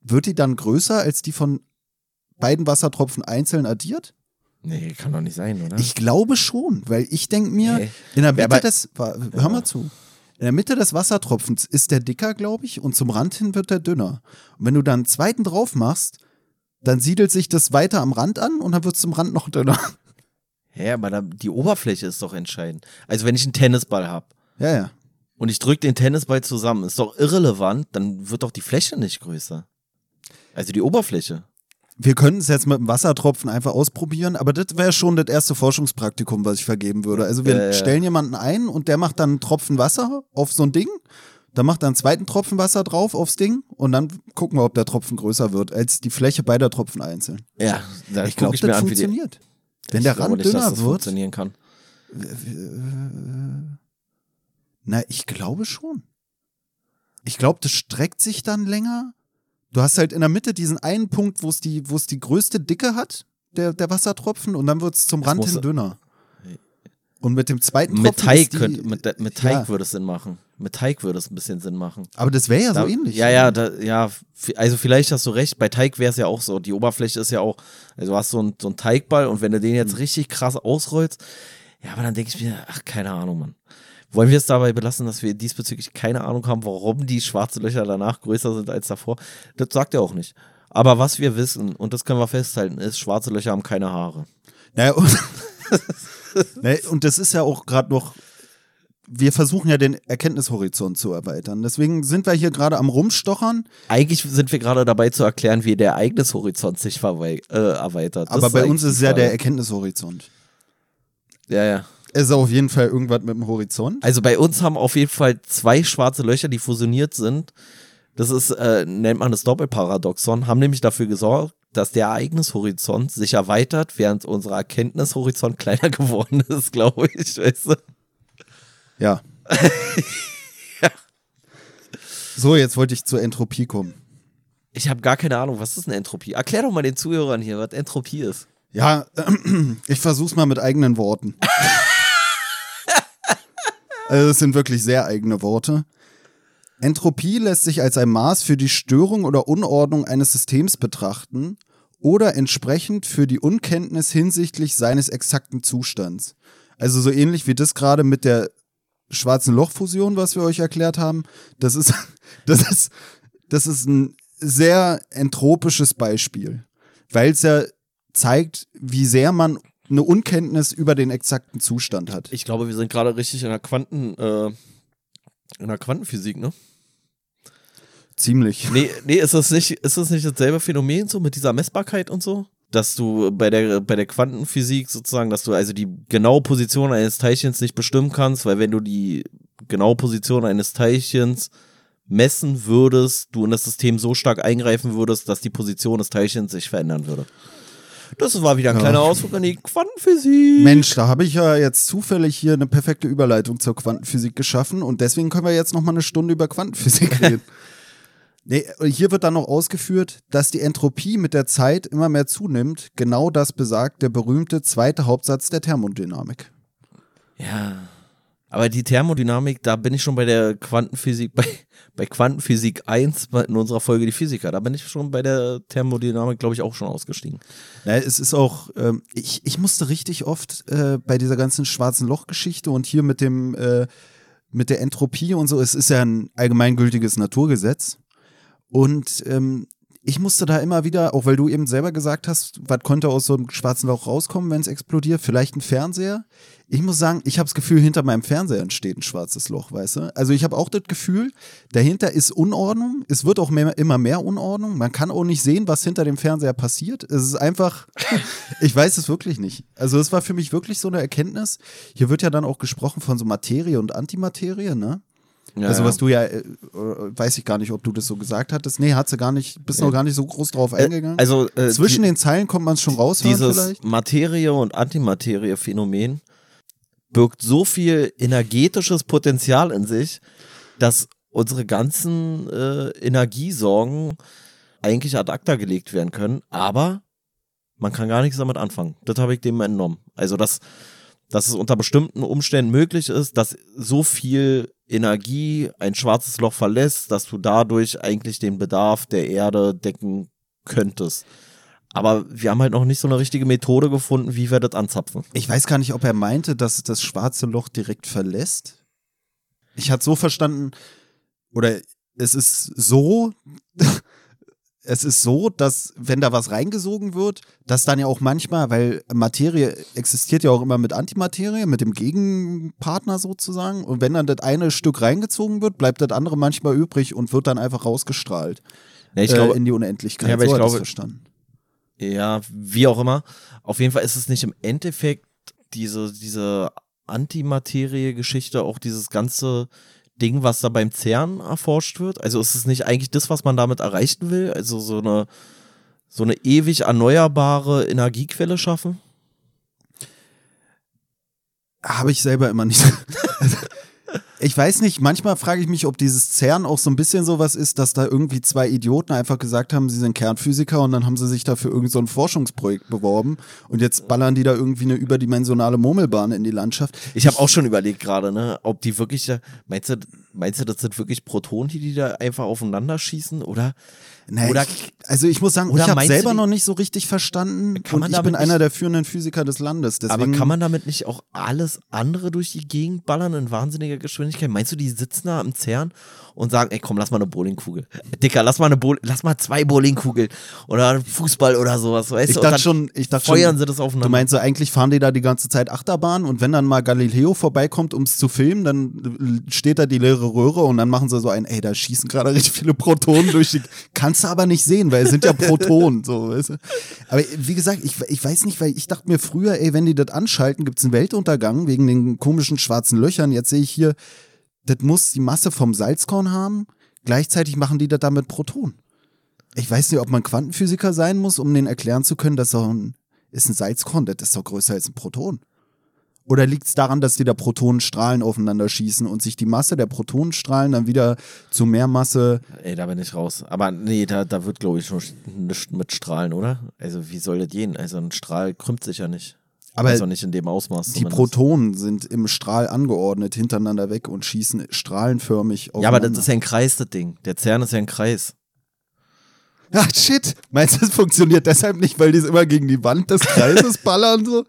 wird die dann größer als die von beiden Wassertropfen einzeln addiert? Nee, kann doch nicht sein, oder? Ich glaube schon, weil ich denke mir, Nee. in der Ja, Mitte aber- des, hör mal zu, in der Mitte des Wassertropfens ist der dicker, glaube ich, und zum Rand hin wird der dünner. Und wenn du dann einen zweiten drauf machst, dann siedelt sich das weiter am Rand an und dann wird es zum Rand noch dünner. Ja, aber da, die Oberfläche ist doch entscheidend. Also wenn ich einen Tennisball habe Ja, ja. Und ich drücke den Tennisball zusammen, ist doch irrelevant, dann wird doch die Fläche nicht größer. Also die Oberfläche. Wir könnten es jetzt mit dem Wassertropfen einfach ausprobieren, aber das wäre schon das erste Forschungspraktikum, was ich vergeben würde. Also wir ja. stellen jemanden ein und der macht dann einen Tropfen Wasser auf so ein Ding, dann macht er einen zweiten Tropfen Wasser drauf aufs Ding und dann gucken wir, ob der Tropfen größer wird als die Fläche beider Tropfen einzeln. Ja, da ich glaube, ich mir das an, funktioniert. Wenn der Rand nicht, dünner das wird, funktionieren kann. Na, ich glaube schon. Ich glaube, das streckt sich dann länger. Du hast halt in der Mitte diesen einen Punkt, wo es die, wo es die größte Dicke hat, der, der Wassertropfen, und dann wird es zum Rand hin dünner. Und mit dem zweiten Mit Tropfen Teig, die, könnte, mit, mit Teig ja. würde es Sinn machen. Mit Teig würde es ein bisschen Sinn machen. Aber das wäre ja so Da- ähnlich. Ja, ja, da, ja, also vielleicht hast du recht, bei Teig wäre es ja auch so. Die Oberfläche ist ja auch, also du hast so, ein, so einen Teigball und wenn du den Mhm. jetzt richtig krass ausrollst, ja, aber dann denke ich mir, ach, keine Ahnung, Mann. Wollen wir es dabei belassen, dass wir diesbezüglich keine Ahnung haben, warum die schwarzen Löcher danach größer sind als davor? Das sagt er auch nicht. Aber was wir wissen, und das können wir festhalten, ist, schwarze Löcher haben keine Haare. Naja, und, <laughs> naja, und das ist ja auch gerade noch, wir versuchen ja den Erkenntnishorizont zu erweitern. Deswegen sind wir hier gerade am Rumstochern, Eigentlich sind wir gerade dabei zu erklären, wie der Ereignishorizont sich äh, erweitert. Das aber bei uns ist es ja der. Erkenntnishorizont. Ja, ja. Es ist auf jeden Fall irgendwas mit dem Horizont. Also bei uns haben auf jeden Fall zwei schwarze Löcher, die fusioniert sind. Das ist, äh, nennt man das Doppelparadoxon, haben nämlich dafür gesorgt, dass der Ereignishorizont sich erweitert, während unser Erkenntnishorizont <laughs> kleiner geworden ist, glaube ich. Weißt du? <laughs> Ja. So, jetzt wollte ich zur Entropie kommen. Ich habe gar keine Ahnung, was ist eine Entropie? Erklär doch mal den Zuhörern hier, was Entropie ist. Ja, <clears throat> ich versuch's mal mit eigenen Worten. <laughs> also es sind wirklich sehr eigene Worte. Entropie lässt sich als ein Maß für die Störung oder Unordnung eines Systems betrachten oder entsprechend für die Unkenntnis hinsichtlich seines exakten Zustands. Also so ähnlich wie das gerade mit der schwarzen Lochfusion, was wir euch erklärt haben. Das ist, <laughs> das ist, das ist ein sehr entropisches Beispiel, weil es ja zeigt, wie sehr man eine Unkenntnis über den exakten Zustand hat. Ich glaube, wir sind gerade richtig in der Quanten, äh, in der Quantenphysik, ne? Ziemlich. Nee, nee, ist das nicht, ist das nicht dasselbe Phänomen so mit dieser Messbarkeit und so? Dass du bei der, bei der Quantenphysik sozusagen, dass du also die genaue Position eines Teilchens nicht bestimmen kannst, weil wenn du die genaue Position eines Teilchens messen würdest, du in das System so stark eingreifen würdest, dass die Position des Teilchens sich verändern würde. Das war wieder ein Ja. kleiner Ausflug in die Quantenphysik. Mensch, da habe ich ja jetzt zufällig hier eine perfekte Überleitung zur Quantenphysik geschaffen und deswegen können wir jetzt noch mal eine Stunde über Quantenphysik <laughs> reden. Nee, hier wird dann noch ausgeführt, dass die Entropie mit der Zeit immer mehr zunimmt. Genau das besagt der berühmte zweite Hauptsatz der Thermodynamik. Ja. Aber die Thermodynamik, da bin ich schon bei der Quantenphysik, bei, bei Quantenphysik 1 bei- in unserer Folge die Physiker. Da bin ich schon bei der Thermodynamik, glaube ich, auch schon ausgestiegen. Ja, es ist auch, ähm, ich, ich musste richtig oft äh, bei dieser ganzen schwarzen Loch-Geschichte und hier mit dem, äh, mit der Entropie und so, es ist ja ein allgemeingültiges Naturgesetz. Und ähm, ich musste da immer wieder, auch weil du eben selber gesagt hast, was konnte aus so einem schwarzen Loch rauskommen, wenn es explodiert? Vielleicht ein Fernseher. Ich muss sagen, ich habe das Gefühl, hinter meinem Fernseher entsteht ein schwarzes Loch, weißt du? Also ich habe auch das Gefühl, dahinter ist Unordnung. Es wird auch mehr, immer mehr Unordnung. Man kann auch nicht sehen, was hinter dem Fernseher passiert. Es ist einfach, <laughs> ich weiß es wirklich nicht. Also es war für mich wirklich so eine Erkenntnis. Hier wird ja dann auch gesprochen von so Materie und Antimaterie, ne? Ja, also was du ja, äh, weiß ich gar nicht, ob du das so gesagt hattest. Nee, hat sie gar nicht, bist noch gar nicht so groß drauf Äh, eingegangen. Also äh, Zwischen die, den Zeilen kommt man es schon raus dieses vielleicht. Materie- und Antimaterie-Phänomen birgt so viel energetisches Potenzial in sich, dass unsere ganzen äh, Energiesorgen eigentlich ad acta gelegt werden können, aber man kann gar nichts damit anfangen. Das habe ich dem entnommen. Also, dass, dass es unter bestimmten Umständen möglich ist, dass so viel Energie ein schwarzes Loch verlässt, dass du dadurch eigentlich den Bedarf der Erde decken könntest. Aber wir haben halt noch nicht so eine richtige Methode gefunden, wie wir das anzapfen. Ich weiß gar nicht, ob er meinte, dass das schwarze Loch direkt verlässt. Ich hatte so verstanden, oder es ist so, es ist so, dass wenn da was reingesogen wird, dass dann ja auch manchmal, weil Materie existiert ja auch immer mit Antimaterie, mit dem Gegenpartner sozusagen. Und wenn dann das eine Stück reingezogen wird, bleibt das andere manchmal übrig und wird dann einfach rausgestrahlt. Ja, ich glaube, äh, in die Unendlichkeit. Ja, aber so ich glaube- verstanden. Ja, wie auch immer. Auf jeden Fall ist es nicht im Endeffekt diese, diese Antimaterie-Geschichte, auch dieses ganze Ding, was da beim CERN erforscht wird. Also ist es nicht eigentlich das, was man damit erreichen will? Also so eine, so eine ewig erneuerbare Energiequelle schaffen? Habe ich selber immer nicht. <laughs> ich weiß nicht, manchmal frage ich mich, ob dieses CERN auch so ein bisschen sowas ist, dass da irgendwie zwei Idioten einfach gesagt haben, sie sind Kernphysiker und dann haben sie sich dafür irgend so ein Forschungsprojekt beworben und jetzt ballern die da irgendwie eine überdimensionale Murmelbahn in die Landschaft. Ich habe auch schon überlegt gerade, ne, ob die wirklich, meinst du, meinst du, das sind wirklich Protonen, die die da einfach aufeinander schießen? Oder, Nee, Oder- ich, also ich muss sagen, ich habe selber die- noch nicht so richtig verstanden Kann und man ich damit bin einer der führenden Physiker des Landes. Aber kann man damit nicht auch alles andere durch die Gegend ballern in wahnsinniger Geschwindigkeit? Meinst du, die sitzen da im CERN und sagen, ey komm, lass mal eine Bowlingkugel. Dicker, lass mal eine Bowl lass mal zwei Bowlingkugeln oder Fußball oder sowas, weißt ich du? Dachte schon, ich dachte feuern schon, sie das aufeinander. Du meinst so, eigentlich fahren die da die ganze Zeit Achterbahn und wenn dann mal Galileo vorbeikommt, um es zu filmen, dann steht da die leere Röhre und dann machen sie so ein, ey, da schießen gerade richtig viele Protonen durch die. <laughs> Kannst du aber nicht sehen, weil es sind ja Protonen, so, weißt du. Aber wie gesagt, ich, ich weiß nicht, weil ich dachte mir früher, ey, wenn die das anschalten, gibt es einen Weltuntergang wegen den komischen schwarzen Löchern. Jetzt sehe ich hier, das muss die Masse vom Salzkorn haben. Gleichzeitig machen die das da mit Protonen. Ich weiß nicht, ob man Quantenphysiker sein muss, um denen erklären zu können, dass so ein, ist ein Salzkorn, das ist doch größer als ein Proton. Oder liegt es daran, dass die da Protonenstrahlen aufeinander schießen und sich die Masse der Protonenstrahlen dann wieder zu mehr Masse. Ey, da bin ich raus. Aber nee, da, da wird, glaube ich, schon nichts mit Strahlen, oder? Also, wie soll das gehen? Also, ein Strahl krümmt sich ja nicht. Aber also nicht in dem Ausmaß. die zumindest. Protonen sind im Strahl angeordnet hintereinander weg und schießen strahlenförmig Ja, aber das ist ja ein Kreis, das Ding. Der CERN ist ja ein Kreis. Ach shit, meinst du, das funktioniert deshalb nicht, weil die es immer gegen die Wand des Kreises ballern so?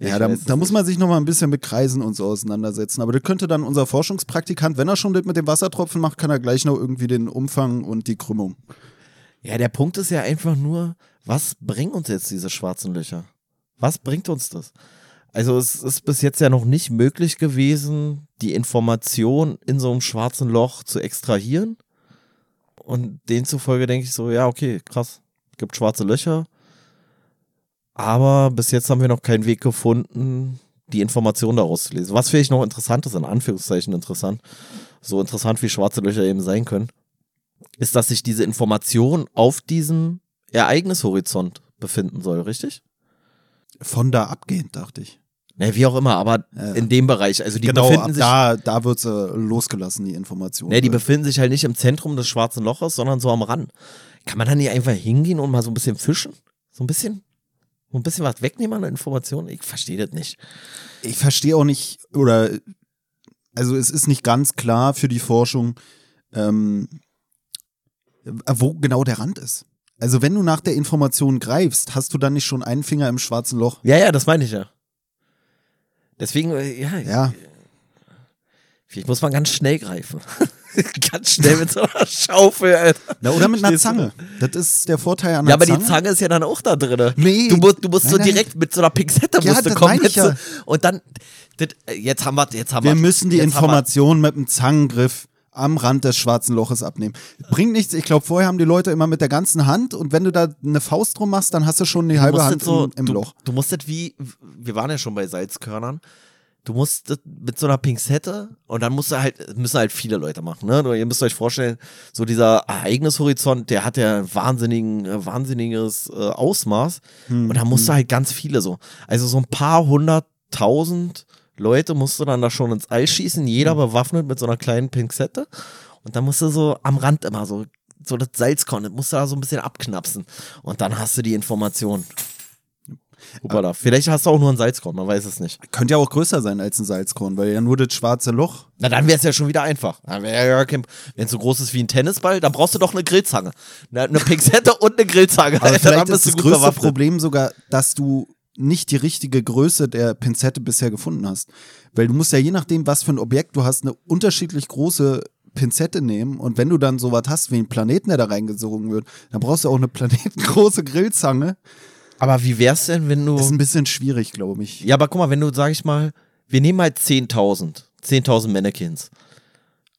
Ja, da, da muss man sich noch mal ein bisschen mit Kreisen und so auseinandersetzen. Aber das könnte dann unser Forschungspraktikant, wenn er schon das mit dem Wassertropfen macht, kann er gleich noch irgendwie den Umfang und die Krümmung. Ja, der Punkt ist ja einfach nur, was bringen uns jetzt diese schwarzen Löcher? Was bringt uns das? Also es ist bis jetzt ja noch nicht möglich gewesen, die Information in so einem schwarzen Loch zu extrahieren. Und demzufolge denke ich so, ja, okay, krass. Gibt schwarze Löcher. Aber bis jetzt haben wir noch keinen Weg gefunden, die Information daraus zu lesen. Was vielleicht noch interessant ist, in Anführungszeichen interessant, so interessant wie schwarze Löcher eben sein können, ist, dass sich diese Information auf diesem Ereignishorizont befinden soll, richtig? Von da abgehend, dachte ich. Ne, wie auch immer, aber Ja. in dem Bereich. Also die genau, befinden sich. da, da wird sie losgelassen, die Information. Ne, die befinden sich halt nicht im Zentrum des schwarzen Loches, sondern so am Rand. Kann man da nicht einfach hingehen und mal so ein bisschen fischen? So ein bisschen? So ein bisschen was wegnehmen an der Information? Ich verstehe das nicht. ich verstehe auch nicht, oder also es ist nicht ganz klar für die Forschung, ähm, wo genau der Rand ist. Also wenn du nach der Information greifst, hast du dann nicht schon einen Finger im schwarzen Loch? Ja, ja, das meine ich ja. Deswegen, äh, ja, Ja, vielleicht muss man ganz schnell greifen. <laughs> ganz schnell mit so einer Schaufel, Alter. Na, oder mit einer Zange. Das ist der Vorteil an Ja, der aber Zange. die Zange ist ja dann auch da drin. Nee. Du musst, du musst so Nein, nein. direkt mit so einer Pinzette Ja, musst du kommen. so- ja. Und dann, das, jetzt haben wir, jetzt haben wir. Wir müssen die Information mit dem Zangengriff am Rand des schwarzen Loches abnehmen. Bringt nichts. Ich glaube, vorher haben die Leute immer mit der ganzen Hand und wenn du da eine Faust drum machst, dann hast du schon die Du halbe Hand so, im, im du, Loch. Du musst das wie, wir waren ja schon bei Salzkörnern. Du musst das mit so einer Pinzette und dann musst du halt, müssen halt viele Leute machen, ne? Ihr müsst euch vorstellen, so dieser Ereignishorizont, der hat ja ein wahnsinnigen, äh, wahnsinniges äh, Ausmaß. Hm, Und da musst du halt ganz viele so. Also so ein paar hunderttausend Leute musst du dann da schon ins All schießen, jeder Hm. bewaffnet mit so einer kleinen Pinzette. Und dann musst du so am Rand immer so so das Salzkorn, das musst du da so ein bisschen abknapsen. Und dann hast du die Information. Upala. Vielleicht hast du auch nur ein Salzkorn, man weiß es nicht. Könnte ja auch größer sein als ein Salzkorn, weil ja nur das schwarze Loch. Na, dann wäre es ja schon wieder einfach. Wenn es so groß ist wie ein Tennisball, dann brauchst du doch eine Grillzange. Eine, eine Pinzette und eine Grillzange. Aber Alter, vielleicht dann ist das größte. Problem sogar, dass du nicht die richtige Größe der Pinzette bisher gefunden hast. Weil du musst ja je nachdem, was für ein Objekt du hast, eine unterschiedlich große Pinzette nehmen. Und wenn du dann sowas hast wie einen Planeten, der da reingesogen wird, dann brauchst du auch eine <laughs> planetengroße Grillzange. Aber wie wär's denn, wenn du. Ist ein bisschen schwierig, glaube ich. Ja, aber guck mal, wenn du, sag ich mal, wir nehmen halt 10.000, 10.000 Mannequins.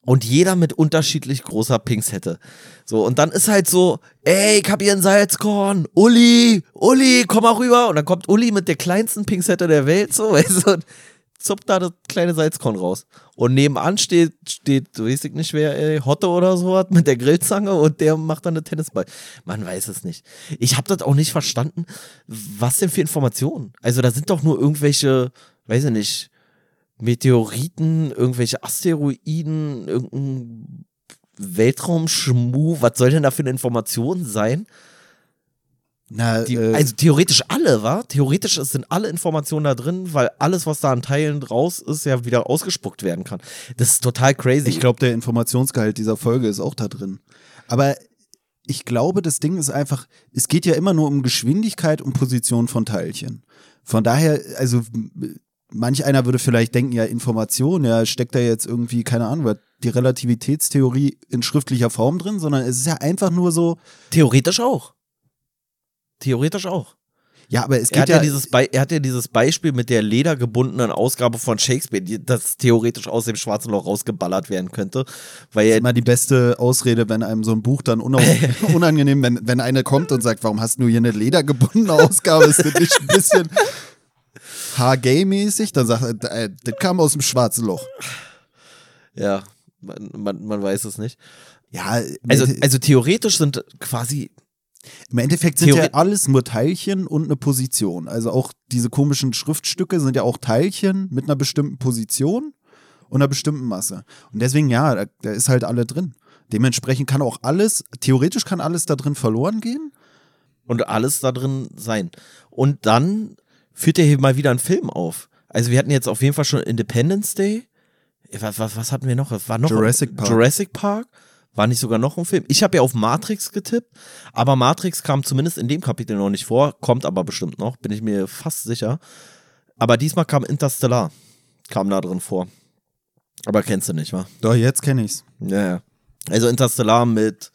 Und jeder mit unterschiedlich großer Pinzette. So, und dann ist halt so, ey, ich hab hier ein Salzkorn, Uli, Uli, komm mal rüber. Und dann kommt Uli mit der kleinsten Pinzette der Welt, so, <laughs> weißt du, und zuppt da das kleine Salzkorn raus. Und nebenan steht, steht, weiß ich nicht wer, ey, Hotte oder so hat mit der Grillzange und der macht dann eine Tennisball. Man weiß es nicht. Ich habe das auch nicht verstanden. Was denn für Informationen? Also da sind doch nur irgendwelche, weiß ich nicht, Meteoriten, irgendwelche Asteroiden, irgendein Weltraumschmu. Was soll denn da für eine Information sein? Na, Die, äh, also theoretisch alle, wa? Theoretisch sind alle Informationen da drin, weil alles, was da an Teilen raus ist, ja wieder ausgespuckt werden kann. Das ist total crazy. ich glaube, der Informationsgehalt dieser Folge ist auch da drin. Aber ich glaube, das Ding ist einfach, es geht ja immer nur um Geschwindigkeit und Position von Teilchen. Von daher, also manch einer würde vielleicht denken, ja, Information, ja, steckt da jetzt irgendwie, keine Ahnung, die Relativitätstheorie in schriftlicher Form drin, sondern es ist ja einfach nur so, Theoretisch auch. Theoretisch auch. ja, aber es Er hat, geht ja ja, dieses Be er hat ja dieses Beispiel mit der ledergebundenen Ausgabe von Shakespeare, die, das theoretisch aus dem schwarzen Loch rausgeballert werden könnte. Weil ist er, immer die beste Ausrede, wenn einem so ein Buch dann <laughs> unangenehm, wenn, wenn einer kommt und sagt, warum hast du hier eine ledergebundene Ausgabe? Ist das nicht ein bisschen HG-mäßig? Dann sagt er, äh, das kam aus dem schwarzen Loch. ja, man, man, man weiß es nicht. Ja, Also, also theoretisch sind quasi im Endeffekt sind Theori- ja alles nur Teilchen und eine Position. Also auch diese komischen Schriftstücke sind ja auch Teilchen mit einer bestimmten Position und einer bestimmten Masse. Und deswegen, ja, da, da ist halt alle drin. Dementsprechend kann auch alles, theoretisch kann alles da drin verloren gehen. und alles da drin sein. Und dann führt er hier mal wieder einen Film auf. Also wir hatten jetzt auf jeden Fall schon Independence Day. Was, was, was hatten wir noch? Es War noch Jurassic Park. Jurassic Park. War nicht sogar noch ein Film? Ich habe ja auf Matrix getippt, aber Matrix kam zumindest in dem Kapitel noch nicht vor, kommt aber bestimmt noch, bin ich mir fast sicher. Aber diesmal kam Interstellar, kam da drin vor. Aber kennst du nicht, wa? Doch, jetzt kenne ich's. Ja, ja. Also Interstellar mit,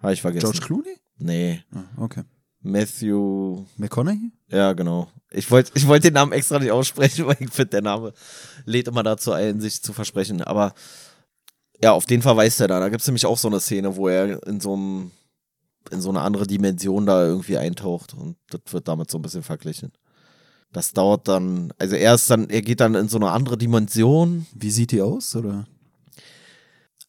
habe ich vergessen. George Clooney? Nee, Ah, okay. Matthew, McConaughey? Ja, genau. Ich wollte ich wollt den Namen extra nicht aussprechen, <laughs> weil ich finde, der Name lädt immer dazu ein, sich zu versprechen. Aber ja, auf den verweist er da. Da gibt es nämlich auch so eine Szene, wo er in so einem, in so eine andere Dimension da irgendwie eintaucht. Und das wird damit so ein bisschen verglichen. Das dauert dann, also er ist dann, er geht dann in so eine andere Dimension. Wie sieht die aus? Oder?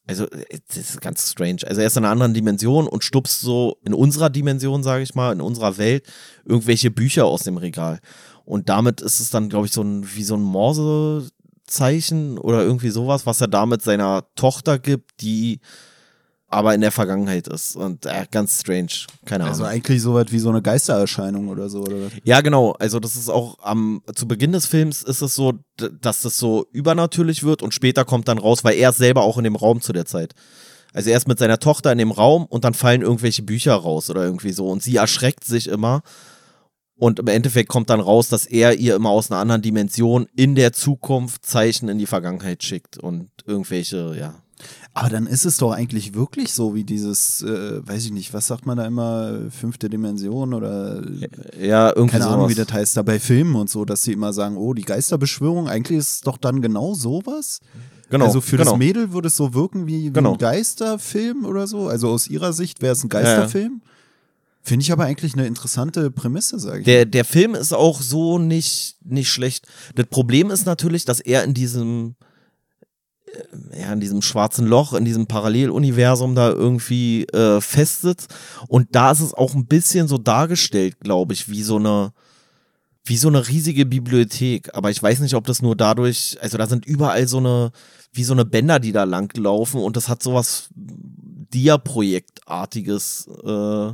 Also, das ist ganz strange. Also, er ist in einer anderen Dimension und stupst so in unserer Dimension, sage ich mal, in unserer Welt, irgendwelche Bücher aus dem Regal. Und damit ist es dann, glaube ich, so ein, wie so ein Morsezeichen oder irgendwie sowas, was er damit seiner Tochter gibt, die aber in der Vergangenheit ist. Und äh, ganz strange. Keine Ahnung. Also eigentlich so was wie so eine Geistererscheinung oder so, oder was? Ja, genau. Also das ist auch am zu Beginn des Films ist es so, dass das so übernatürlich wird und später kommt dann raus, weil er ist selber auch in dem Raum zu der Zeit. Also er ist mit seiner Tochter in dem Raum und dann fallen irgendwelche Bücher raus oder irgendwie so und sie erschreckt sich immer und im Endeffekt kommt dann raus, dass er ihr immer aus einer anderen Dimension in der Zukunft Zeichen in die Vergangenheit schickt und irgendwelche, ja. Aber dann ist es doch eigentlich wirklich so wie dieses, äh, weiß ich nicht, was sagt man da immer, fünfte Dimension oder Ja, irgendwie keine Ahnung, sowas. wie das heißt, da bei Filmen und so, dass sie immer sagen, oh, die Geisterbeschwörung, eigentlich ist es doch dann genau sowas. Genau, also für genau. das Mädel würde es so wirken wie, wie Genau. ein Geisterfilm oder so. Also aus ihrer Sicht wäre es ein Geisterfilm. Finde ich aber eigentlich eine interessante Prämisse, sage ich. Der, der Film ist auch so nicht, nicht schlecht. Das Problem ist natürlich, dass er in diesem, ja, in diesem schwarzen Loch, in diesem Paralleluniversum da irgendwie äh, festsitzt. Und da ist es auch ein bisschen so dargestellt, glaube ich, wie so eine, wie so eine riesige Bibliothek. Aber ich weiß nicht, ob das nur dadurch, also da sind überall so eine, wie so eine Bänder, die da langlaufen und das hat sowas Dia-Projektartiges äh,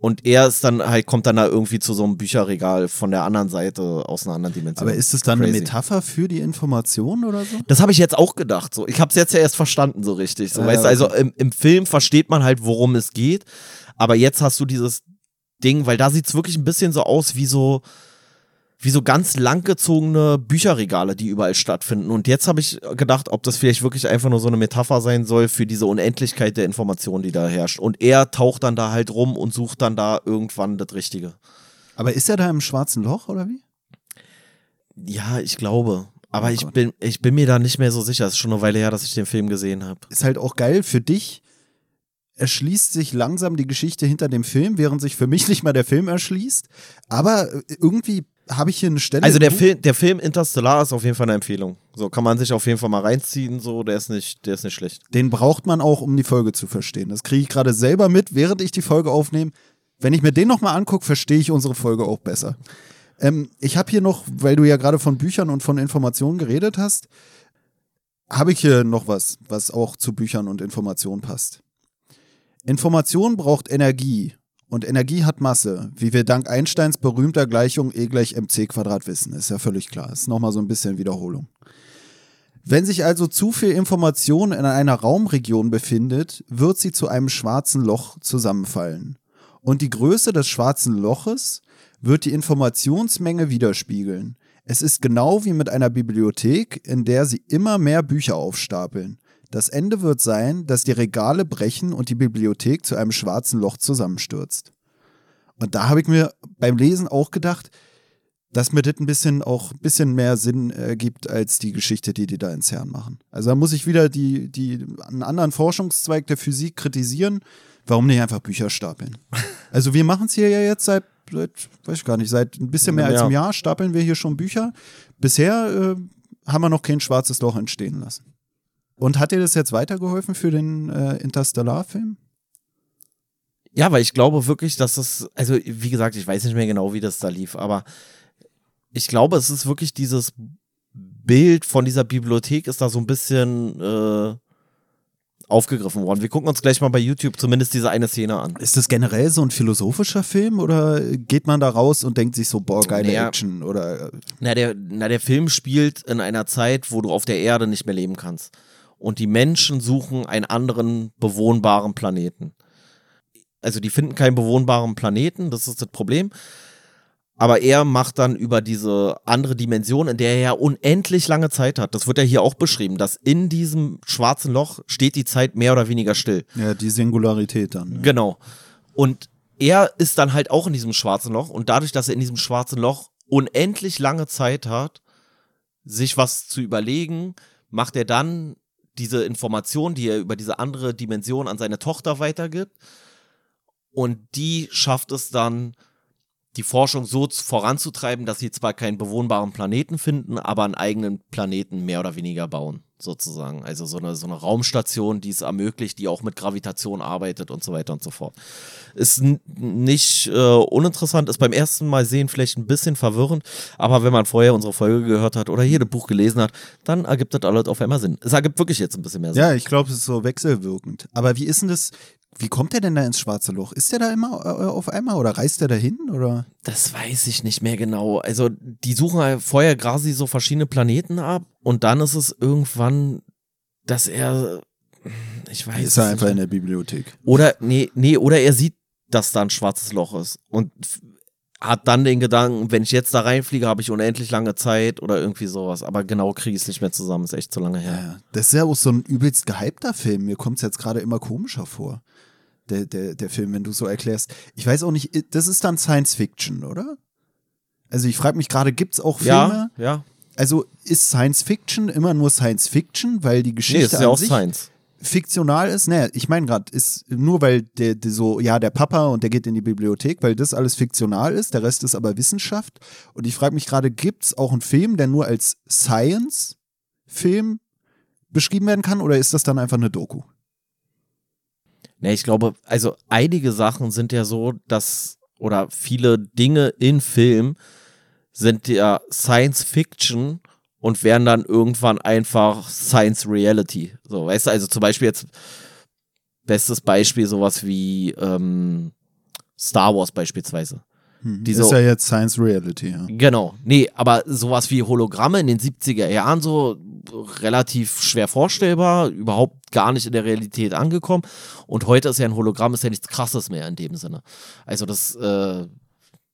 und er ist dann halt, kommt dann da irgendwie zu so einem Bücherregal von der anderen Seite aus einer anderen Dimension. Aber ist es dann Crazy. eine Metapher für die Information oder so? Das habe ich jetzt auch gedacht. So. Ich habe es jetzt ja erst verstanden, so richtig. So, Ja, weißt du, okay. also im, im Film versteht man halt, worum es geht. Aber jetzt hast du dieses Ding, weil da sieht es wirklich ein bisschen so aus wie so, wie so ganz langgezogene Bücherregale, die überall stattfinden. Und jetzt habe ich gedacht, ob das vielleicht wirklich einfach nur so eine Metapher sein soll für diese Unendlichkeit der Information, die da herrscht. Und er taucht dann da halt rum und sucht dann da irgendwann das Richtige. Aber ist er da im schwarzen Loch oder wie? Ja, ich glaube. Aber Oh ich bin, ich bin mir da nicht mehr so sicher. Es ist schon eine Weile her, dass ich den Film gesehen habe. Ist halt auch geil für dich. Erschließt sich langsam die Geschichte hinter dem Film, während sich für mich nicht mal der Film erschließt. Aber irgendwie habe ich hier eine Stelle. Also der Film, der Film Interstellar ist auf jeden Fall eine Empfehlung. So kann man sich auf jeden Fall mal reinziehen. So, der ist nicht, der ist nicht schlecht. Den braucht man auch, um die Folge zu verstehen. Das kriege ich gerade selber mit, während ich die Folge aufnehme. Wenn ich mir den nochmal angucke, verstehe ich unsere Folge auch besser. Ähm, ich habe hier noch, weil du ja gerade von Büchern und von Informationen geredet hast, habe ich hier noch was, was auch zu Büchern und Informationen passt. Information braucht Energie und Energie hat Masse, wie wir dank Einsteins berühmter Gleichung E gleich mc Quadrat wissen. Ist ja völlig klar. Ist nochmal so ein bisschen Wiederholung. Wenn sich also zu viel Information in einer Raumregion befindet, wird sie zu einem schwarzen Loch zusammenfallen. Und die Größe des schwarzen Loches wird die Informationsmenge widerspiegeln. Es ist genau wie mit einer Bibliothek, in der sie immer mehr Bücher aufstapeln. Das Ende wird sein, dass die Regale brechen und die Bibliothek zu einem schwarzen Loch zusammenstürzt. Und da habe ich mir beim Lesen auch gedacht, dass mir das ein bisschen auch ein bisschen mehr Sinn äh, gibt als die Geschichte, die die da in CERN machen. Also da muss ich wieder die, die, einen anderen Forschungszweig der Physik kritisieren. Warum nicht einfach Bücher stapeln? <laughs> Also wir machen es hier ja jetzt seit, seit, weiß ich gar nicht, seit ein bisschen mehr als Ja. einem Jahr stapeln wir hier schon Bücher. Bisher äh, haben wir noch kein schwarzes Loch entstehen lassen. Und hat dir das jetzt weitergeholfen für den äh, Interstellar-Film? Ja, weil ich glaube wirklich, dass das, also wie gesagt, ich weiß nicht mehr genau, wie das da lief, aber ich glaube, es ist wirklich dieses Bild von dieser Bibliothek ist da so ein bisschen äh, aufgegriffen worden. Wir gucken uns gleich mal bei YouTube zumindest diese eine Szene an. Ist das generell so ein philosophischer Film oder geht man da raus und denkt sich so, boah, geile Naja. Action? Oder äh, Na der, na, der Film spielt in einer Zeit, wo du auf der Erde nicht mehr leben kannst. Und die Menschen suchen einen anderen bewohnbaren Planeten. Also die finden keinen bewohnbaren Planeten, das ist das Problem. Aber er macht dann über diese andere Dimension, in der er ja unendlich lange Zeit hat. Das wird ja hier auch beschrieben, dass in diesem schwarzen Loch steht die Zeit mehr oder weniger still. ja, die Singularität dann. Ne? Genau. Und er ist dann halt auch in diesem schwarzen Loch und dadurch, dass er in diesem schwarzen Loch unendlich lange Zeit hat, sich was zu überlegen, macht er dann diese Information, die er über diese andere Dimension an seine Tochter weitergibt. Und die schafft es dann, die Forschung so voranzutreiben, dass sie zwar keinen bewohnbaren Planeten finden, aber einen eigenen Planeten mehr oder weniger bauen, sozusagen. Also so eine, so eine Raumstation, die es ermöglicht, die auch mit Gravitation arbeitet und so weiter und so fort. Ist nicht äh, uninteressant, ist beim ersten Mal sehen vielleicht ein bisschen verwirrend, aber wenn man vorher unsere Folge gehört hat oder hier das Buch gelesen hat, dann ergibt das alles auf einmal Sinn. Es ergibt wirklich jetzt ein bisschen mehr Sinn. Ja, ich glaube, es ist so wechselwirkend. Aber wie ist denn das? Wie kommt der denn da ins schwarze Loch? Ist der da immer äh, auf einmal oder reist der da hin? Oder? Das weiß ich nicht mehr genau. Also, die suchen vorher quasi so verschiedene Planeten ab und dann ist es irgendwann, dass er. Ich weiß Ist er einfach nicht. in der Bibliothek? Oder, nee, nee, oder er sieht, dass da ein schwarzes Loch ist und hat dann den Gedanken, wenn ich jetzt da reinfliege, habe ich unendlich lange Zeit oder irgendwie sowas. Aber genau kriege ich es nicht mehr zusammen, ist echt zu lange her. Ja. Das ist ja auch so ein übelst gehypter Film. Mir kommt es jetzt gerade immer komischer vor. Der, der, der Film, wenn du so erklärst. Ich weiß auch nicht, das ist dann Science Fiction, oder? Also ich frage mich gerade, gibt es auch Filme? Ja, ja. Also ist Science Fiction immer nur Science Fiction, weil die Nee, Geschichte ist ja an auch sich Science. fiktional ist? Nee, ich meine gerade, ist nur weil der, der so, ja, der Papa und der geht in die Bibliothek, weil das alles fiktional ist, der Rest ist aber Wissenschaft. Und ich frage mich gerade, gibt es auch einen Film, der nur als Science-Film beschrieben werden kann oder ist das dann einfach eine Doku? Ne, ich glaube, also einige Sachen sind ja so, dass, oder viele Dinge in Film sind ja Science Fiction und werden dann irgendwann einfach Science Reality. So, weißt du, also zum Beispiel jetzt Bestes Beispiel sowas wie ähm, Star Wars beispielsweise. Hm. Diese- ist ja jetzt Science Reality, ja. Genau, nee, aber sowas wie Hologramme in den 70er Jahren so relativ schwer vorstellbar, überhaupt gar nicht in der Realität angekommen. Und heute ist ja ein Hologramm ist ja nichts krasses mehr in dem Sinne. Also das, äh,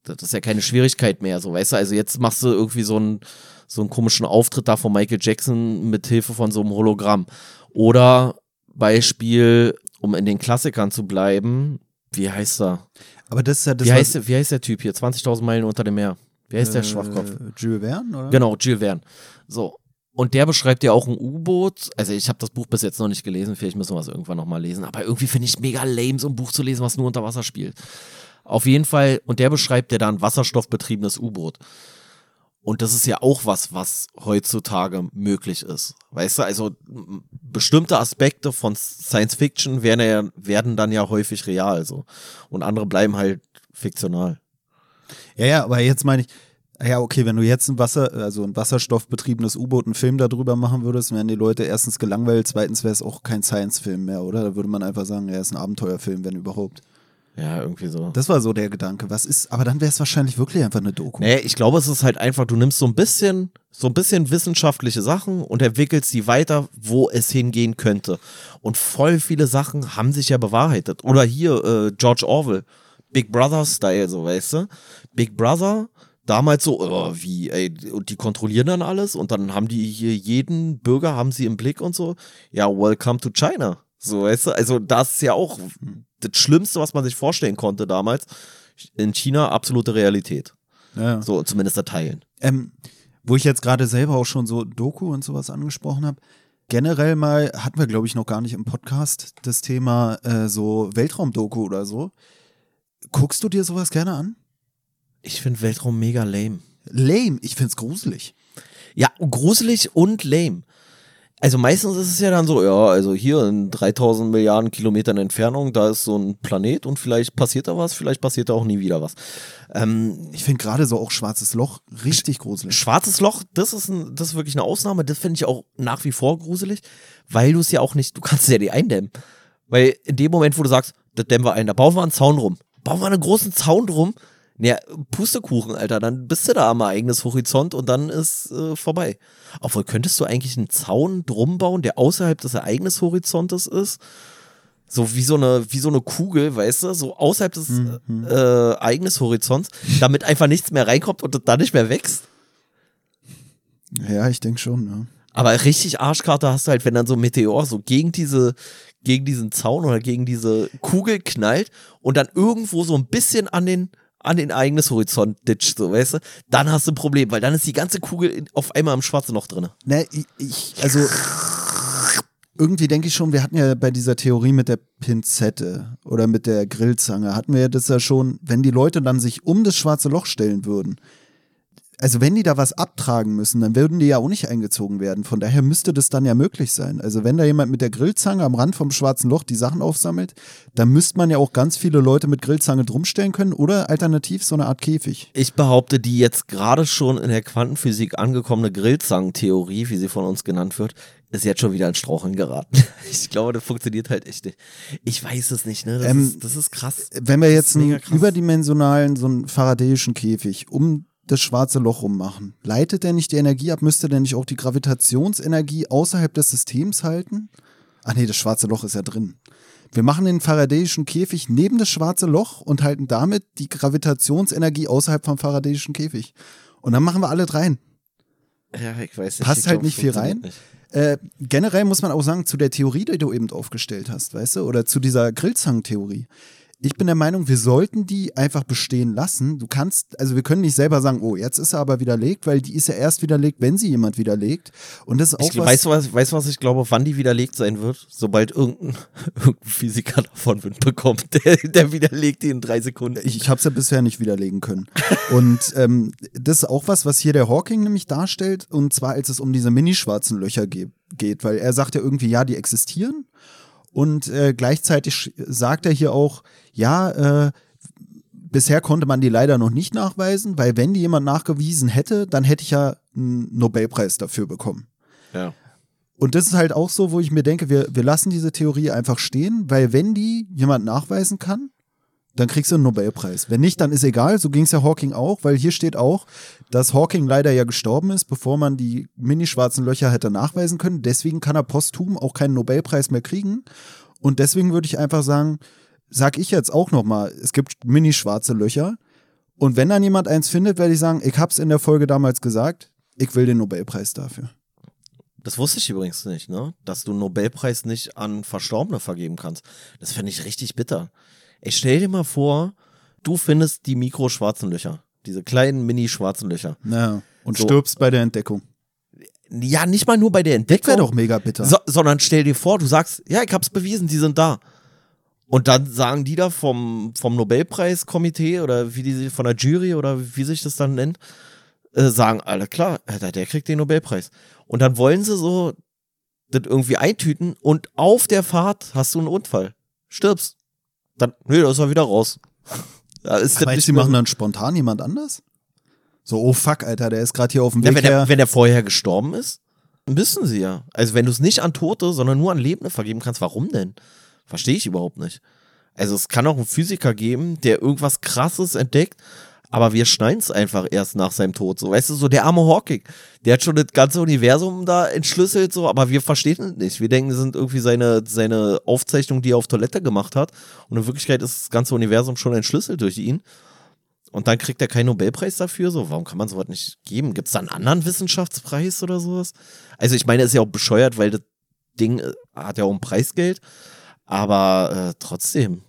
das ist ja keine Schwierigkeit mehr, so weißt du. Also jetzt machst du irgendwie so einen, so einen komischen Auftritt da von Michael Jackson mit Hilfe von so einem Hologramm. Oder Beispiel, um in den Klassikern zu bleiben, wie heißt er? Aber das ist ja das Wie heißt, der, wie heißt der Typ hier? 20.000 Meilen unter dem Meer. Wie heißt der äh, Schwachkopf? Jules Verne, oder? Genau, Jules Verne. So. Und der beschreibt ja auch ein U-Boot. Also ich habe das Buch bis jetzt noch nicht gelesen, vielleicht müssen wir es irgendwann nochmal lesen. Aber irgendwie finde ich mega lame, so ein Buch zu lesen, was nur unter Wasser spielt. Auf jeden Fall, und der beschreibt ja dann wasserstoffbetriebenes U-Boot. Und das ist ja auch was, was heutzutage möglich ist. Weißt du, also bestimmte Aspekte von Science Fiction werden, ja, werden dann ja häufig real so. Und andere bleiben halt fiktional. Ja, ja, aber jetzt meine ich, ja, okay, wenn du jetzt ein Wasser, also ein wasserstoffbetriebenes U-Boot, einen Film darüber machen würdest, wären die Leute erstens gelangweilt, zweitens wäre es auch kein Science-Film mehr, oder? Da würde man einfach sagen, er ist ein Abenteuerfilm, wenn überhaupt. Ja, irgendwie so. Das war so der Gedanke. Was ist, aber dann wäre es wahrscheinlich wirklich einfach eine Doku. Nee, ich glaube, es ist halt einfach, du nimmst so ein bisschen, so ein bisschen wissenschaftliche Sachen und entwickelst die weiter, wo es hingehen könnte. Und voll viele Sachen haben sich ja bewahrheitet. Oder hier, äh, George Orwell, Big Brother-Style, so weißt du. Big Brother, damals so, oh, wie, ey, und die kontrollieren dann alles und dann haben die hier jeden Bürger, haben sie im Blick und so. Ja, welcome to China. So, weißt du, also das ist ja auch das Schlimmste, was man sich vorstellen konnte damals. In China absolute Realität. Ja. So, zumindest der Teilen. Ähm, wo ich jetzt gerade selber auch schon so Doku und sowas angesprochen habe. Generell mal hatten wir, glaube ich, noch gar nicht im Podcast das Thema äh, so Weltraumdoku oder so. Guckst du dir sowas gerne an? Ich finde Weltraum mega lame. Lame, ich find's gruselig. Ja, gruselig und lame. Also meistens ist es ja dann so, ja, also hier in 3000 Milliarden Kilometern Entfernung, da ist so ein Planet und vielleicht passiert da was, vielleicht passiert da auch nie wieder was. Ähm, Ich finde gerade so auch Schwarzes Loch richtig gruselig. Schwarzes Loch, das ist, ein, das ist wirklich eine Ausnahme, das finde ich auch nach wie vor gruselig, weil du es ja auch nicht, du kannst es ja nicht eindämmen. Weil in dem Moment, wo du sagst, das dämmen wir ein, da bauen wir einen Zaun rum. Bauen wir einen großen Zaun drum, naja, Pustekuchen, Alter, dann bist du da am eigenes Horizont und dann ist äh, vorbei. Obwohl, könntest du eigentlich einen Zaun drum bauen, der außerhalb des Ereignishorizontes ist? So wie so eine, wie so eine Kugel, weißt du, so außerhalb des äh, Ereignishorizonts, damit einfach nichts mehr reinkommt und das dann nicht mehr wächst. Ja, ich denke schon, ja. Aber richtig Arschkarte hast du halt, wenn dann so ein Meteor so gegen diese, gegen diesen Zaun oder gegen diese Kugel knallt und dann irgendwo so ein bisschen an den, an den eigenes Horizont ditcht, so, weißt du? Dann hast du ein Problem, weil dann ist die ganze Kugel auf einmal im schwarzen Loch drin. Ne, ich, ich also irgendwie denke ich schon, wir hatten ja bei dieser Theorie mit der Pinzette oder mit der Grillzange, hatten wir ja das ja schon, wenn die Leute dann sich um das schwarze Loch stellen würden, also wenn die da was abtragen müssen, dann würden die ja auch nicht eingezogen werden. Von daher müsste das dann ja möglich sein. Also wenn da jemand mit der Grillzange am Rand vom schwarzen Loch die Sachen aufsammelt, dann müsste man ja auch ganz viele Leute mit Grillzange drumstellen können oder alternativ so eine Art Käfig. Ich behaupte, die jetzt gerade schon in der Quantenphysik angekommene Grillzangentheorie, wie sie von uns genannt wird, ist jetzt schon wieder in Straucheln geraten. <laughs> Ich glaube, das funktioniert halt echt nicht. Ich weiß es nicht, ne? Das, Ähm, ist, das ist krass. Wenn wir jetzt einen überdimensionalen, so einen faradäischen Käfig um das schwarze Loch rummachen, leitet der nicht die Energie ab? Müsste der nicht auch die Gravitationsenergie außerhalb des Systems halten? Ach nee, das schwarze Loch ist ja drin. Wir machen den faradäischen Käfig neben das schwarze Loch und halten damit die Gravitationsenergie außerhalb vom faradäischen Käfig. Und dann machen wir alle dreien. Ja, ich weiß nicht. Passt ich halt glaub, nicht viel rein. nicht. Äh, generell muss man auch sagen, zu der Theorie, die du eben aufgestellt hast, weißt du, oder zu dieser Grillzangentheorie. Ich bin der Meinung, wir sollten die einfach bestehen lassen. Du kannst, also wir können nicht selber sagen, oh, jetzt ist er aber widerlegt, weil die ist ja erst widerlegt, wenn sie jemand widerlegt. Und das ist auch Ich, was. weißt, du, was, weißt was ich glaube, wann die widerlegt sein wird? Sobald irgendein, <laughs> irgendein Physiker davon Wind bekommt, der, der widerlegt die in drei Sekunden. ich ich habe es ja bisher nicht widerlegen können. Und ähm, das ist auch was, was hier der Hawking nämlich darstellt. Und zwar, als es um diese mini-schwarzen Löcher ge geht. Weil er sagt ja irgendwie, ja, die existieren. Und äh, gleichzeitig sagt er hier auch, ja, äh, bisher konnte man die leider noch nicht nachweisen, weil wenn die jemand nachgewiesen hätte, dann hätte ich ja einen Nobelpreis dafür bekommen. ja. Und das ist halt auch so, wo ich mir denke, wir, wir lassen diese Theorie einfach stehen, weil wenn die jemand nachweisen kann, dann kriegst du einen Nobelpreis. Wenn nicht, dann ist egal. So ging es ja Hawking auch, weil hier steht auch, dass Hawking leider ja gestorben ist, bevor man die mini-schwarzen Löcher hätte nachweisen können. Deswegen kann er posthum auch keinen Nobelpreis mehr kriegen. Und deswegen würde ich einfach sagen, sag ich jetzt auch nochmal, es gibt mini-schwarze Löcher. Und wenn dann jemand eins findet, werde ich sagen, ich hab's in der Folge damals gesagt, ich will den Nobelpreis dafür. Das wusste ich übrigens nicht, ne? Dass du einen Nobelpreis nicht an Verstorbene vergeben kannst. Das fände ich richtig bitter. Ich stell dir mal vor, du findest die mikroschwarzen Löcher. Diese kleinen mini-schwarzen Löcher. Ja. Und So. stirbst bei der Entdeckung. Ja, nicht mal nur bei der Entdeckung. Wäre doch mega bitter. So, sondern stell dir vor, du sagst, ja, ich hab's bewiesen, die sind da. Und dann sagen die da vom, vom Nobelpreiskomitee oder wie die von der Jury oder wie sich das dann nennt, äh, sagen alle klar, Alter, der kriegt den Nobelpreis. Und dann wollen sie so das irgendwie eintüten und auf der Fahrt hast du einen Unfall. Stirbst. Dann, nee, da ist er wieder raus. Da ist nicht du, die machen dann spontan jemand anders? So, oh fuck, Alter, der ist gerade hier auf dem Ja, Weg wenn, her. er, wenn er vorher gestorben ist, müssen sie ja. Also wenn du es nicht an Tote, sondern nur an Lebende vergeben kannst, warum denn? Verstehe ich überhaupt nicht. Also es kann auch einen Physiker geben, der irgendwas krasses entdeckt, aber wir schneiden es einfach erst nach seinem Tod. So, weißt du, so der arme Hawking, der hat schon das ganze Universum da entschlüsselt, so, aber wir verstehen es nicht. Wir denken, das sind irgendwie seine, seine Aufzeichnungen, die er auf Toilette gemacht hat. Und in Wirklichkeit ist das ganze Universum schon entschlüsselt durch ihn. Und dann kriegt er keinen Nobelpreis dafür. So, warum kann man sowas nicht geben? Gibt es da einen anderen Wissenschaftspreis oder sowas? Also, ich meine, ist ja auch bescheuert, weil das Ding äh, hat ja auch ein Preisgeld. Aber äh, trotzdem.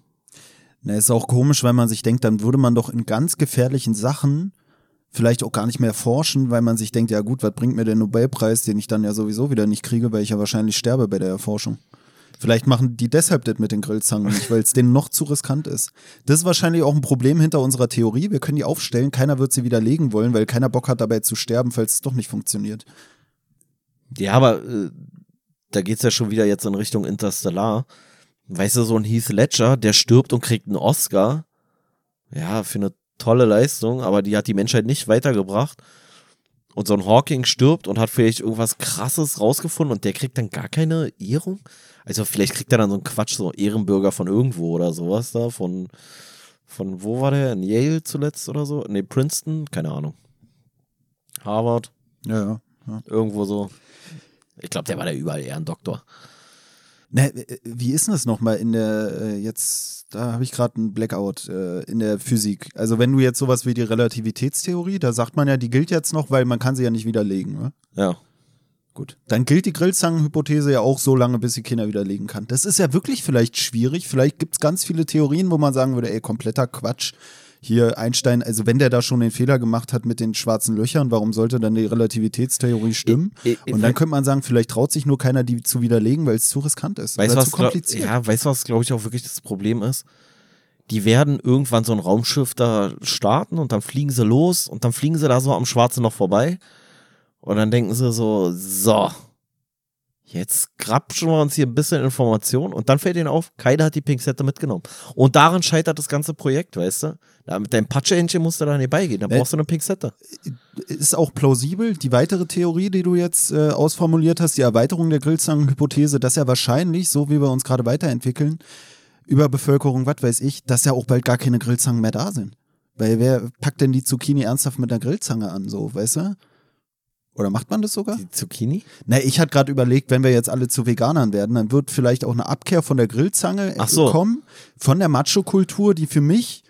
Na, ist auch komisch, weil man sich denkt, dann würde man doch in ganz gefährlichen Sachen vielleicht auch gar nicht mehr forschen, weil man sich denkt, ja gut, was bringt mir der Nobelpreis, den ich dann ja sowieso wieder nicht kriege, weil ich ja wahrscheinlich sterbe bei der Erforschung. Vielleicht machen die deshalb das mit den Grillzangen nicht, weil es denen noch zu riskant ist. Das ist wahrscheinlich auch ein Problem hinter unserer Theorie. Wir können die aufstellen, keiner wird sie widerlegen wollen, weil keiner Bock hat dabei zu sterben, falls es doch nicht funktioniert. Ja, aber äh, da geht's ja schon wieder jetzt in Richtung Interstellar. Weißt du, so ein Heath Ledger, der stirbt und kriegt einen Oscar. Ja, für eine tolle Leistung, aber die hat die Menschheit nicht weitergebracht. Und so ein Hawking stirbt und hat vielleicht irgendwas krasses rausgefunden und der kriegt dann gar keine Ehrung. Also vielleicht kriegt er dann so einen Quatsch, so Ehrenbürger von irgendwo oder sowas da, von, von wo war der? In Yale zuletzt oder so? Nee, Princeton? Keine Ahnung. Harvard? Ja, ja. Irgendwo so. Ich glaube, der war da überall eher ein Doktor. Ne, äh, wie ist denn das nochmal in der, äh, jetzt, da habe ich gerade einen Blackout äh, in der Physik. Also wenn du jetzt sowas wie die Relativitätstheorie, da sagt man ja, die gilt jetzt noch, weil man kann sie ja nicht widerlegen. Ne? Ja. Gut. Dann gilt die Grillzangenhypothese ja auch so lange, bis sie Kinder widerlegen kann. Das ist ja wirklich vielleicht schwierig. Vielleicht gibt es ganz viele Theorien, wo man sagen würde, ey, kompletter Quatsch. Hier Einstein, also wenn der da schon den Fehler gemacht hat mit den schwarzen Löchern, warum sollte dann die Relativitätstheorie stimmen? Ich- ich- Und dann könnte man sagen, vielleicht traut sich nur keiner, die zu widerlegen, weil es zu riskant ist. Weißt du, oder was, zu glaub- ja, weißt du, was, glaube ich, auch wirklich das Problem ist? Die werden irgendwann so ein Raumschiff da starten und dann fliegen sie los und dann fliegen sie da so am Schwarzen noch vorbei. Und dann denken sie so, so, jetzt grapschen wir uns hier ein bisschen Information und dann fällt ihnen auf, keiner hat die Pinzette mitgenommen. Und daran scheitert das ganze Projekt, weißt du? Da mit deinem Patschehändchen musst du da nicht beigehen, da Äh, brauchst du eine Pinzette. ist auch plausibel. Die weitere Theorie, die du jetzt äh, ausformuliert hast, die Erweiterung der Grillzangenhypothese, dass ja wahrscheinlich, so wie wir uns gerade weiterentwickeln, Überbevölkerung, was weiß ich, dass ja auch bald gar keine Grillzangen mehr da sind. Weil wer packt denn die Zucchini ernsthaft mit einer Grillzange an, so, weißt du? Oder macht man das sogar? Die Zucchini? Na, ich hatte gerade überlegt, wenn wir jetzt alle zu Veganern werden, dann wird vielleicht auch eine Abkehr von der Grillzange Ach so. kommen, von der Macho-Kultur, die für mich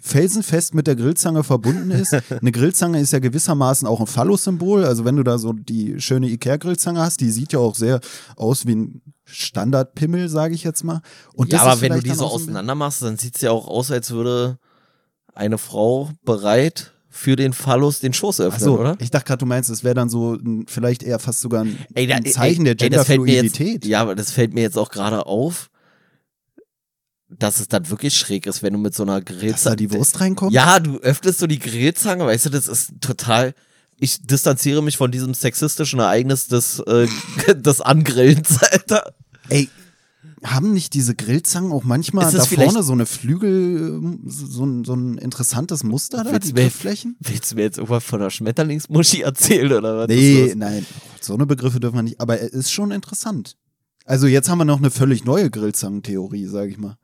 felsenfest mit der Grillzange verbunden ist. <laughs> Eine Grillzange ist ja gewissermaßen auch ein Phallus-Symbol. Also wenn du da so die schöne Ikea-Grillzange hast, die sieht ja auch sehr aus wie ein Standardpimmel, sage ich jetzt mal. Und ja, das aber ist wenn du die so auseinander machst, dann sieht es ja auch aus, als würde eine Frau bereit für den Phallus den Schoß öffnen, Achso, oder? ich dachte gerade, du meinst, es wäre dann so ein, vielleicht eher fast sogar ein, da- ein Zeichen der ey, jetzt- Genderfluidität. Ja, aber das fällt mir jetzt auch gerade auf, dass es dann wirklich schräg ist, wenn du mit so einer Dass da Grillzange. die Wurst reinkommt? Ja, du öffnest so die Grillzange, weißt du, das ist total. Ich distanziere mich von diesem sexistischen Ereignis des, äh, <laughs> des Angrillens, Alter. Ey, haben nicht diese Grillzangen auch manchmal da es vorne so eine Flügel, so ein, so ein interessantes Muster da, Willst die Grifflächen? Willst du mir jetzt irgendwas von der Schmetterlingsmuschi erzählen oder was? Nee, nein, so eine Begriffe dürfen wir nicht, aber er ist schon interessant. Also jetzt haben wir noch eine völlig neue Grillzangentheorie, sage ich mal.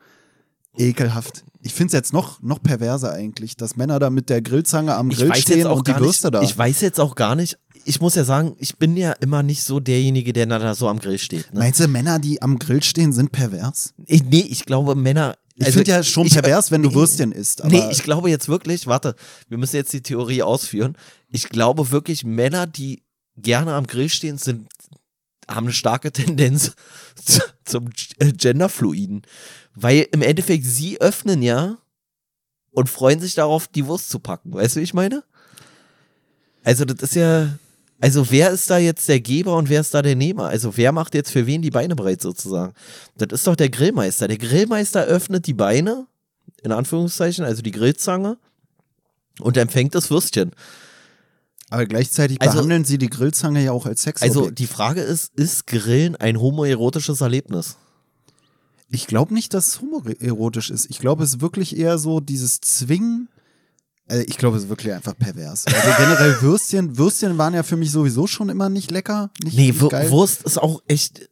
Ekelhaft. Ich finde es jetzt noch, noch perverser eigentlich, dass Männer da mit der Grillzange am Ich Grill stehen und die Würste da. ich weiß jetzt auch gar nicht, ich muss ja sagen, ich bin ja immer nicht so derjenige, der da so am Grill steht. Ne? Meinst du, Männer, die am Grill stehen, sind pervers? Ich, nee, ich glaube, Männer. Ich also finde ja schon ich- pervers, wenn du Würstchen isst. Aber Nee, ich glaube jetzt wirklich, warte, wir müssen jetzt die Theorie ausführen. Ich glaube wirklich, Männer, die gerne am Grill stehen, sind, haben eine starke <laughs> Tendenz zu, zum äh, Genderfluiden. Weil im Endeffekt sie öffnen ja und freuen sich darauf, die Wurst zu packen. Weißt du, wie ich meine? Also, das ist ja. Also, wer ist da jetzt der Geber und wer ist da der Nehmer? Also, wer macht jetzt für wen die Beine breit sozusagen? Das ist doch der Grillmeister. Der Grillmeister öffnet die Beine, in Anführungszeichen, also die Grillzange, und empfängt das Würstchen. aber gleichzeitig Also- behandeln sie die Grillzange ja auch als Sexobjekt. Also, die Frage ist: Ist Grillen ein homoerotisches Erlebnis? Ich glaube nicht, dass es homoerotisch ist. Ich glaube, es ist wirklich eher so dieses Zwingen. Also ich glaube, es ist wirklich einfach pervers. Also generell <laughs> Würstchen, Würstchen waren ja für mich sowieso schon immer nicht lecker. Nicht, Nee, nicht geil. Wurst ist auch echt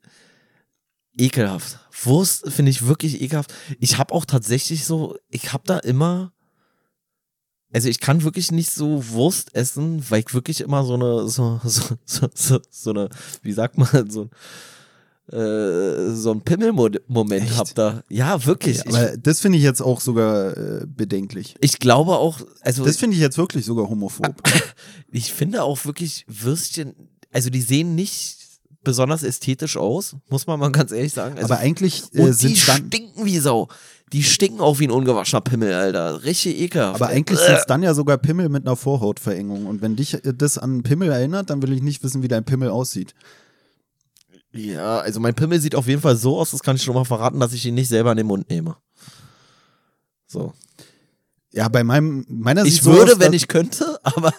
ekelhaft. Wurst finde ich wirklich ekelhaft. Ich habe auch tatsächlich so, ich habe da immer, also ich kann wirklich nicht so Wurst essen, weil ich wirklich immer so eine, so, so, so, so, so eine, wie sagt man, so, äh, so ein Pimmelmoment Echt? hab da. Ja, wirklich. Ja, aber das finde ich jetzt auch sogar äh, bedenklich. ich, ich glaube auch, also Das finde ich jetzt wirklich sogar homophob. <laughs> ich finde auch wirklich Würstchen, also die sehen nicht besonders ästhetisch aus, muss man mal ganz ehrlich sagen. Also aber eigentlich äh, Und die stinken wie Sau. Die stinken auch wie ein ungewaschener Pimmel, Alter. Richtig ekelhaft. aber eigentlich Äh. sind es dann ja sogar Pimmel mit einer Vorhautverengung. Und wenn dich äh, das an Pimmel erinnert, dann will ich nicht wissen, wie dein Pimmel aussieht. Ja, also mein Pimmel sieht auf jeden Fall so aus, das kann ich schon mal verraten, dass ich ihn nicht selber in den Mund nehme. So. Ja, bei meinem, meiner sieht Ich so würde, aus, wenn ich könnte, <laughs> aber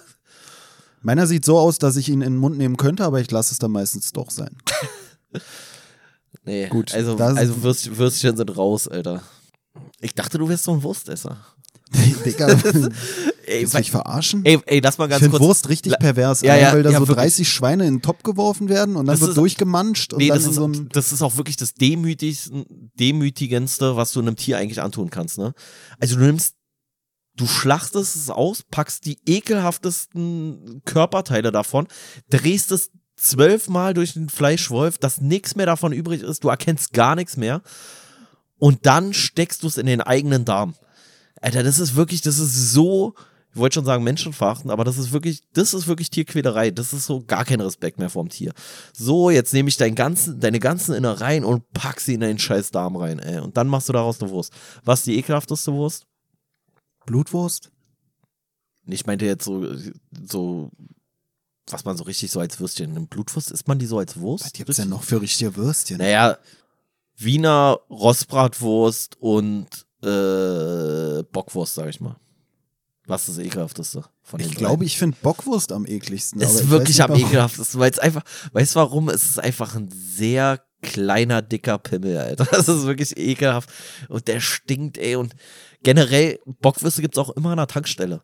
Meiner sieht so aus, dass ich ihn in den Mund nehmen könnte, aber ich lasse es dann meistens doch sein. <laughs> nee. Gut, Also, also Würst, Würstchen sind raus, Alter. Ich dachte, du wärst so ein Wurstesser. <laughs> Digga, Ey, willst du mich verarschen? ey, ey, lass mal ich ganz finde kurz. Wurst richtig La- pervers, Ja, ja, weil da ja, so wirklich. 30 Schweine in den Topf geworfen werden und dann Das wird ist- durchgemanscht Nee, das ist, so das ist auch wirklich das demütigendste, was du einem Tier eigentlich antun kannst, ne? Also du nimmst, du schlachtest es aus, packst die ekelhaftesten Körperteile davon, drehst es zwölfmal durch den Fleischwolf, dass nichts mehr davon übrig ist, du erkennst gar nichts mehr und dann steckst du es in den eigenen Darm. Alter, das ist wirklich, das ist so, ich wollte schon sagen menschenverachtend, aber das ist wirklich, das ist wirklich Tierquälerei. Das ist so gar kein Respekt mehr vorm Tier. So, jetzt nehme ich dein ganzen, deine ganzen Innereien und pack sie in deinen scheiß Darm rein, ey. Und dann machst du daraus eine Wurst. Was ist die ekelhafteste Wurst? Blutwurst. Ich meinte jetzt so, so, was man so richtig so als Würstchen nimmt. Blutwurst, isst man die so als Wurst? Was gibt's denn noch für richtige Würstchen? Naja, Wiener Rostbratwurst und äh, Bockwurst, sag ich mal. Was ist das ekelhafteste von den Ich glaube, ich finde Bockwurst am ekligsten. Es ist ich wirklich weiß am ekelhaftesten, weil es einfach, weißt du warum? Es ist einfach ein sehr kleiner, dicker Pimmel, Alter. <laughs> Das ist wirklich ekelhaft. Und der stinkt, ey. Und generell, Bockwürste gibt's auch immer an der Tankstelle.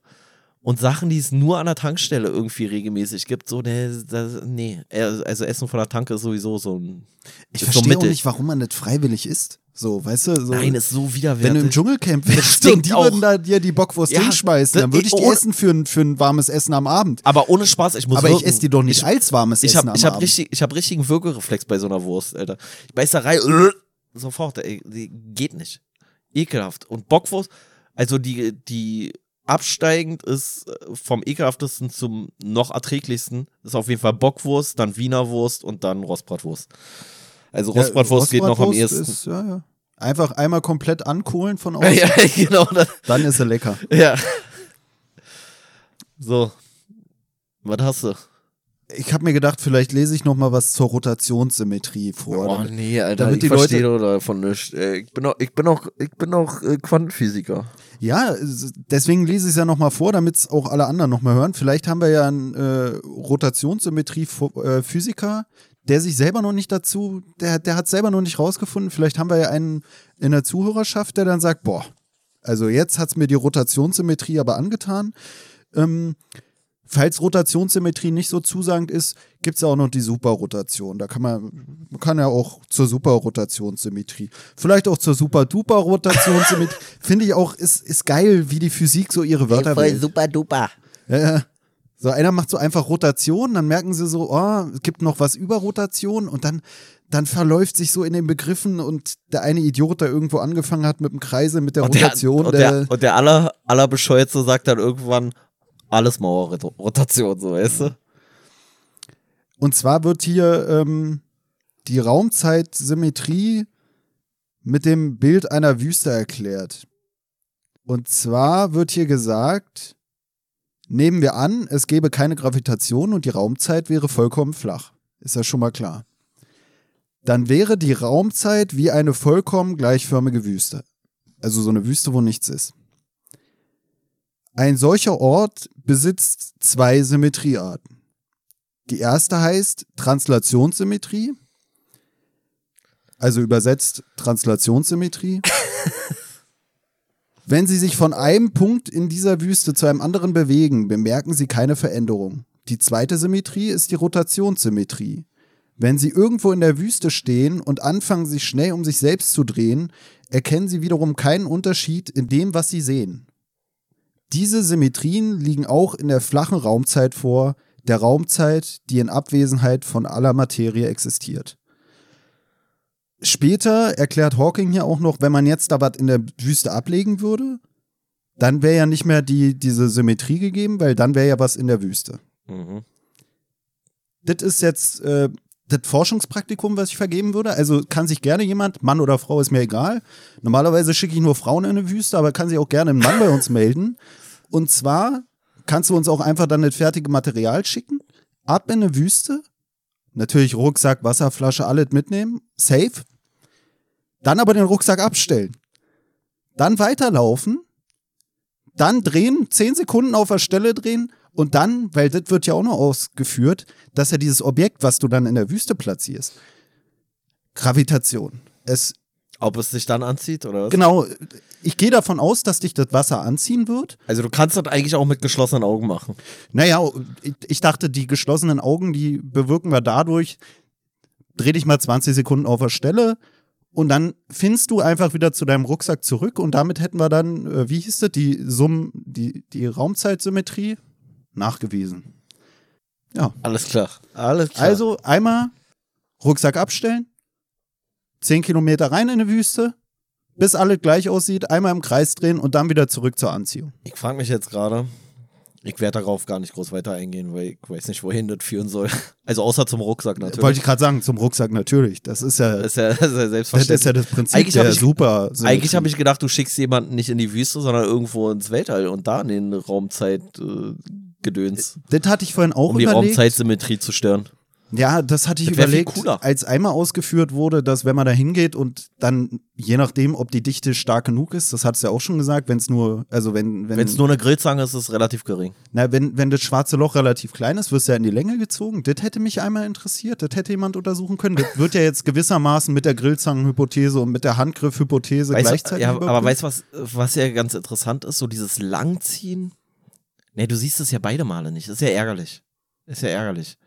Und Sachen, die es nur an der Tankstelle irgendwie regelmäßig gibt, so, ne, das, nee. Also Essen von der Tanke ist sowieso so ein. Ich ist so verstehe auch nicht, warum man nicht freiwillig isst. So, weißt du, so. Nein, ist so widerwärtig. wenn du im Dschungelcamp stinkt und die auch. würden da dir die Bockwurst Ja, hinschmeißen, dann würde ich die ohne- essen für ein, für ein warmes Essen am Abend. Aber ohne Spaß, ich muss Aber ich wirken. esse die doch nicht Ich, als warmes ich Essen habe am ich hab Abend. richtig, ich hab richtigen Würgereflex bei so einer Wurst, Alter. Ich beiß da rein, äh, sofort, ey, die geht nicht. Ekelhaft. Und Bockwurst, also die, die absteigend ist äh, vom ekelhaftesten zum noch erträglichsten, ist auf jeden Fall Bockwurst, dann Wiener Wurst und dann Rostbratwurst. Also Ja, Rostbratwurst geht noch am ehesten. Ist, ja, ja. Einfach einmal komplett ankohlen von <laughs> außen, ja, genau. Das, dann ist sie lecker. ja. So. Was hast du? Ich habe mir gedacht, vielleicht lese ich noch mal was zur Rotationssymmetrie vor. Oh damit- nee, Alter, damit ich die verstehe Leute- davon nicht. Äh, Ich bin auch, ich bin auch, ich bin auch äh, Quantenphysiker. Ja, es- deswegen lese ich es ja noch mal vor, damit es auch alle anderen noch mal hören. Vielleicht haben wir ja einen äh, Rotationssymmetrie-Physiker, der sich selber noch nicht dazu, der, der hat selber noch nicht rausgefunden. Vielleicht haben wir ja einen in der Zuhörerschaft, der dann sagt, boah, also jetzt hat es mir die Rotationssymmetrie aber angetan. Ähm, falls Rotationssymmetrie nicht so zusagend ist, gibt es auch noch die Superrotation. Da kann man, man kann ja auch zur Superrotationssymmetrie, vielleicht auch zur Super-Duper-Rotationssymmetrie. <laughs> Finde ich auch, ist, ist geil, wie die Physik so ihre Wörter Voll super duper. Ja, so einer macht so einfach Rotation, dann merken sie so, oh, es gibt noch was über Rotation und dann, dann verläuft sich so in den Begriffen und der eine Idiot, der irgendwo angefangen hat mit dem Kreise, mit der Und Rotation, der, und der, und der aller, allerbescheuertste sagt dann irgendwann alles Mauerrotation, so weißt du? Und zwar wird hier ähm, die Raumzeitsymmetrie mit dem Bild einer Wüste erklärt. Und zwar wird hier gesagt, nehmen wir an, es gäbe keine Gravitation und die Raumzeit wäre vollkommen flach. Ist ja schon mal klar. Dann wäre die Raumzeit wie eine vollkommen gleichförmige Wüste. Also so eine Wüste, wo nichts ist. Ein solcher Ort besitzt zwei Symmetriearten. Die erste heißt Translationssymmetrie, also übersetzt Translationssymmetrie. <laughs> Wenn Sie sich von einem Punkt in dieser Wüste zu einem anderen bewegen, bemerken Sie keine Veränderung. Die zweite Symmetrie ist die Rotationssymmetrie. Wenn Sie irgendwo in der Wüste stehen und anfangen, sich schnell um sich selbst zu drehen, erkennen Sie wiederum keinen Unterschied in dem, was Sie sehen. Diese Symmetrien liegen auch in der flachen Raumzeit vor, der Raumzeit, die in Abwesenheit von aller Materie existiert. Später erklärt Hawking hier auch noch, wenn man jetzt da was in der Wüste ablegen würde, dann wäre ja nicht mehr die, diese Symmetrie gegeben, weil dann wäre ja was in der Wüste. Mhm. Das ist jetzt äh, das Forschungspraktikum, was ich vergeben würde. Also kann sich gerne jemand, Mann oder Frau, ist mir egal. Normalerweise schicke ich nur Frauen in eine Wüste, aber kann sich auch gerne ein Mann bei uns melden. Und zwar kannst du uns auch einfach dann das fertige Material schicken, ab in eine Wüste, natürlich Rucksack, Wasserflasche, alles mitnehmen, safe. Dann aber den Rucksack abstellen. Dann weiterlaufen, dann drehen, zehn Sekunden auf der Stelle drehen und dann, weil das wird ja auch noch ausgeführt, dass ja dieses Objekt, was du dann in der Wüste platzierst, Gravitation. Es Ob es sich dann anzieht oder was? Genau, ich gehe davon aus, dass dich das Wasser anziehen wird. Also du kannst das eigentlich auch mit geschlossenen Augen machen. Naja, ich, ich dachte, die geschlossenen Augen, die bewirken wir dadurch, dreh dich mal 20 Sekunden auf der Stelle und dann findest du einfach wieder zu deinem Rucksack zurück und damit hätten wir dann, äh, wie hieß das, die Summ, die, die Raumzeitsymmetrie nachgewiesen. Ja. Alles klar. Alles klar. Also einmal Rucksack abstellen, 10 Kilometer rein in die Wüste, bis alles gleich aussieht, einmal im Kreis drehen und dann wieder zurück zur Anziehung. Ich frage mich jetzt gerade, ich werde darauf gar nicht groß weiter eingehen, weil ich weiß nicht, wohin das führen soll. <laughs> Also außer zum Rucksack natürlich. Wollte ich gerade sagen, zum Rucksack natürlich. Das ist ja, das ist ja, das ist ja das selbstverständlich. ist ja das Prinzip Eigentlich der ich- super. Eigentlich habe ich gedacht, du schickst jemanden nicht in die Wüste, sondern irgendwo ins Weltall und da in den Raumzeit äh, gedöns, Das hatte ich vorhin auch um die überlegt. Raumzeitsymmetrie zu stören. Ja, das hatte ich Das überlegt, als einmal ausgeführt wurde, dass wenn man da hingeht und dann, je nachdem, ob die Dichte stark genug ist, das hat es ja auch schon gesagt, wenn es nur, also wenn, wenn, es nur eine Grillzange ist, ist es relativ gering. na, wenn, wenn das schwarze Loch relativ klein ist, wirst du ja in die Länge gezogen. Das hätte mich einmal interessiert, das hätte jemand untersuchen können. Das wird ja jetzt gewissermaßen mit der Grillzangenhypothese und mit der Handgriffhypothese gleichzeitig. ja, aber überprüft. weißt du, was, was ja ganz interessant ist? So dieses Langziehen. Nee, du siehst es ja beide Male nicht. Das ist ja ärgerlich. Ist ja ärgerlich.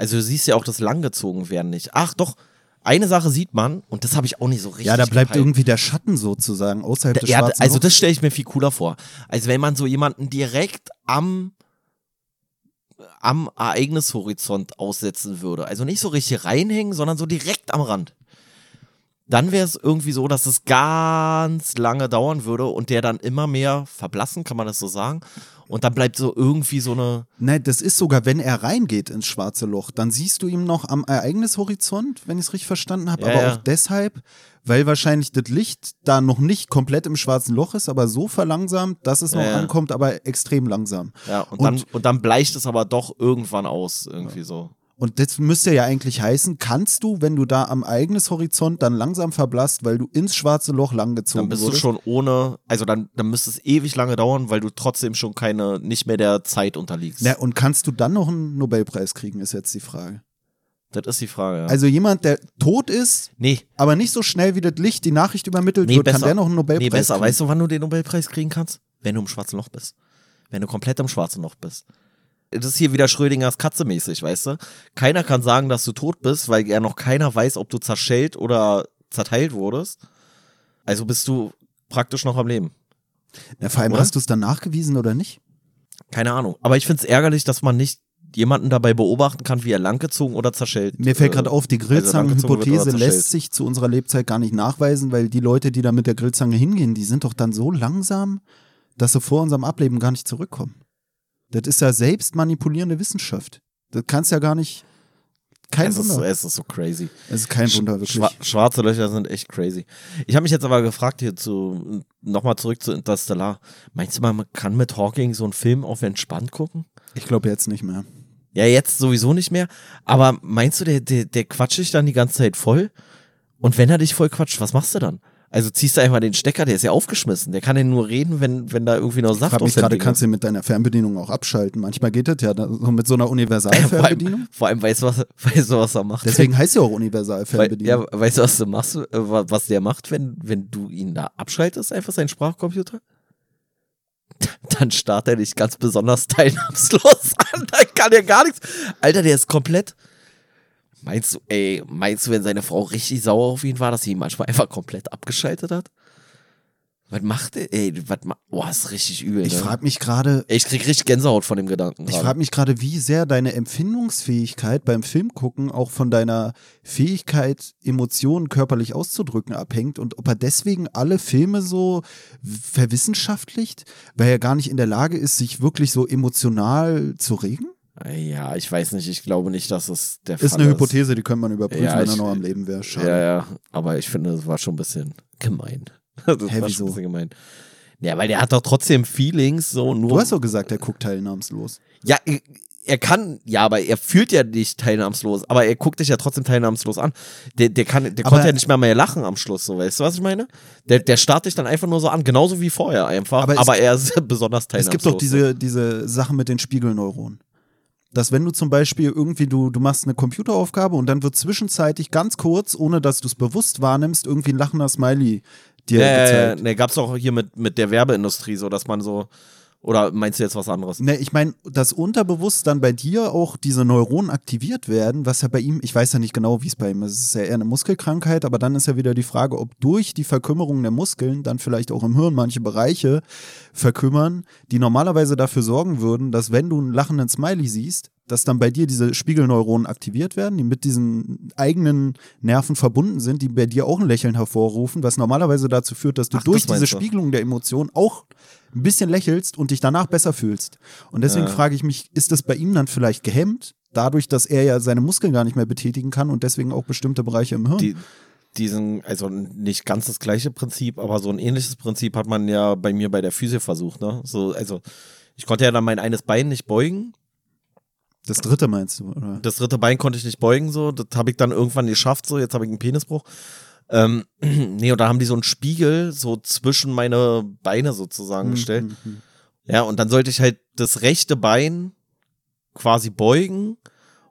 Also du siehst ja auch das langgezogen werden nicht. Ach doch, eine Sache sieht man, und das habe ich auch nicht so richtig ja, da bleibt gepeilt. irgendwie der Schatten sozusagen außerhalb des Ja, schwarzen also Lochs. das stelle ich mir viel cooler vor. Als wenn man so jemanden direkt am am Ereignishorizont aussetzen würde. Also nicht so richtig reinhängen, sondern so direkt am Rand. Dann wäre es irgendwie so, dass es ganz lange dauern würde und der dann immer mehr verblassen, kann man das so sagen. Und dann bleibt so irgendwie so eine. Nein, das ist sogar, wenn er reingeht ins schwarze Loch, dann siehst du ihn noch am Ereignishorizont, wenn ich es richtig verstanden habe. Ja, aber ja. auch deshalb, weil wahrscheinlich das Licht da noch nicht komplett im schwarzen Loch ist, aber so verlangsamt, dass es noch Ja, ankommt, aber extrem langsam. Ja, und, Und- dann, und dann bleicht es aber doch irgendwann aus, irgendwie so. Und das müsste ja eigentlich heißen, kannst du, wenn du da am Ereignishorizont dann langsam verblasst, weil du ins schwarze Loch langgezogen Dann bist wurdest. du schon ohne, also dann, dann müsste es ewig lange dauern, weil du trotzdem schon keine, nicht mehr der Zeit unterliegst. Na, und kannst du dann noch einen Nobelpreis kriegen, ist jetzt die Frage. Das ist die Frage, ja. Also jemand, der tot ist, nee, aber nicht so schnell wie das Licht die Nachricht übermittelt nee, wird, besser. kann der noch einen Nobelpreis Nee, besser. kriegen. Weißt du, wann du den Nobelpreis kriegen kannst? Wenn du im schwarzen Loch bist. Wenn du komplett im schwarzen Loch bist. Das ist hier wieder Schrödingers Katze mäßig, weißt du? Keiner kann sagen, dass du tot bist, weil ja noch keiner weiß, ob du zerschellt oder zerteilt wurdest. Also bist du praktisch noch am Leben. Ja, vor allem Oder? hast du es dann nachgewiesen oder nicht? Keine Ahnung. Aber ich find's ärgerlich, dass man nicht jemanden dabei beobachten kann, wie er langgezogen oder zerschellt. Mir fällt äh, gerade auf, die oder Grillzangenhypothese zerschellt. lässt sich zu unserer Lebzeit gar nicht nachweisen, weil die Leute, die da mit der Grillzange hingehen, die sind doch dann so langsam, dass sie vor unserem Ableben gar nicht zurückkommen. Das ist ja selbst manipulierende Wissenschaft. Das kannst ja gar nicht. Kein es ist, Wunder. es ist so crazy. Es ist kein Wunder, wirklich. Schwa schwarze Löcher sind echt crazy. Ich habe mich jetzt aber gefragt hier zu nochmal zurück zu Interstellar. Meinst du mal, man kann mit Hawking so einen Film auf entspannt gucken? Ich glaube jetzt nicht mehr. Ja, jetzt sowieso nicht mehr. Aber meinst du, der, der, der quatscht dich dann die ganze Zeit voll? Und wenn er dich voll quatscht, was machst du dann? Also ziehst du einfach den Stecker, der ist ja aufgeschmissen. Der kann ja nur reden, wenn, wenn da irgendwie noch Ich Saft frage mich gerade, kannst du mit deiner Fernbedienung auch abschalten? Manchmal geht das ja so mit so einer <laughs> vor, Universalfernbedienung. allem, vor allem weißt du, was, <laughs> weißt du, was er macht? Deswegen heißt ja auch Universalfernbedienung. ja, weißt du, was du machst, äh, wa- was der macht, wenn, wenn du ihn da abschaltest, einfach seinen Sprachcomputer? <laughs> Dann startet er dich ganz besonders teilnahmslos an. Da kann er gar nichts. Alter, der ist komplett. Meinst du, ey, meinst du, wenn seine Frau richtig sauer auf ihn war, dass sie ihn manchmal einfach komplett abgeschaltet hat? Was macht der? Ey, was macht. Boah, ist richtig übel. ich ne? frage mich gerade, ich krieg richtig Gänsehaut von dem Gedanken. Ich frage mich gerade, wie sehr deine Empfindungsfähigkeit beim Filmgucken auch von deiner Fähigkeit, Emotionen körperlich auszudrücken abhängt und ob er deswegen alle Filme so verwissenschaftlicht, weil er gar nicht in der Lage ist, sich wirklich so emotional zu regen? Ja, ich weiß nicht, ich glaube nicht, dass es der Ist Fall eine Hypothese, die könnte man überprüfen, Ja, wenn er noch am Leben wäre. Schade. Ja, ja, aber ich finde, das war schon ein bisschen gemein. <laughs> Das Hä, war wieso? schon ein bisschen gemein. Ja, weil der hat doch trotzdem Feelings, so nur. Du hast doch gesagt, er guckt teilnahmslos. ja, er- kann, ja, aber er fühlt ja nicht teilnahmslos, aber er guckt dich ja trotzdem teilnahmslos an. Der, der kann, der Aber- konnte ja nicht mehr mehr lachen am Schluss, so, weißt du, was ich meine? Der, der starrt dich dann einfach nur so an, genauso wie vorher einfach, Aber aber, es- er ist <laughs> besonders teilnahmslos. Es gibt doch diese, diese Sache mit den Spiegelneuronen. Dass wenn du zum Beispiel irgendwie, du, du machst eine Computeraufgabe und dann wird zwischenzeitlich ganz kurz, ohne dass du es bewusst wahrnimmst, irgendwie ein lachender Smiley dir Ja, gezeigt. ne, gab's doch hier mit, mit der Werbeindustrie, so, dass man so, oder meinst du jetzt was anderes? Ne, ich meine, dass unterbewusst dann bei dir auch diese Neuronen aktiviert werden, was ja bei ihm, ich weiß ja nicht genau, wie es bei ihm ist, es ist ja eher eine Muskelkrankheit, aber dann ist ja wieder die Frage, ob durch die Verkümmerung der Muskeln dann vielleicht auch im Hirn manche Bereiche verkümmern, die normalerweise dafür sorgen würden, dass wenn du einen lachenden Smiley siehst, dass dann bei dir diese Spiegelneuronen aktiviert werden, die mit diesen eigenen Nerven verbunden sind, die bei dir auch ein Lächeln hervorrufen, was normalerweise dazu führt, dass du Ach, durch das diese. Spiegelung der Emotionen auch ein bisschen lächelst und dich danach besser fühlst. Und deswegen Ja. frage ich mich, ist das bei ihm dann vielleicht gehemmt, dadurch, dass er ja seine Muskeln gar nicht mehr betätigen kann und deswegen auch bestimmte Bereiche im Hirn? die, diesen, also nicht ganz das gleiche Prinzip, aber so ein ähnliches Prinzip hat man ja bei mir bei der Physio versucht, ne? So, also ich konnte ja dann mein eines Bein nicht beugen. Das dritte meinst du, oder? Das dritte Bein konnte ich nicht beugen, so. Das habe ich dann irgendwann geschafft, so. Jetzt habe ich einen Penisbruch. Ähm, <clears throat> nee, und da haben die so einen Spiegel so zwischen meine Beine sozusagen gestellt. Mhm, mhm. Ja, und dann sollte ich halt das rechte Bein quasi beugen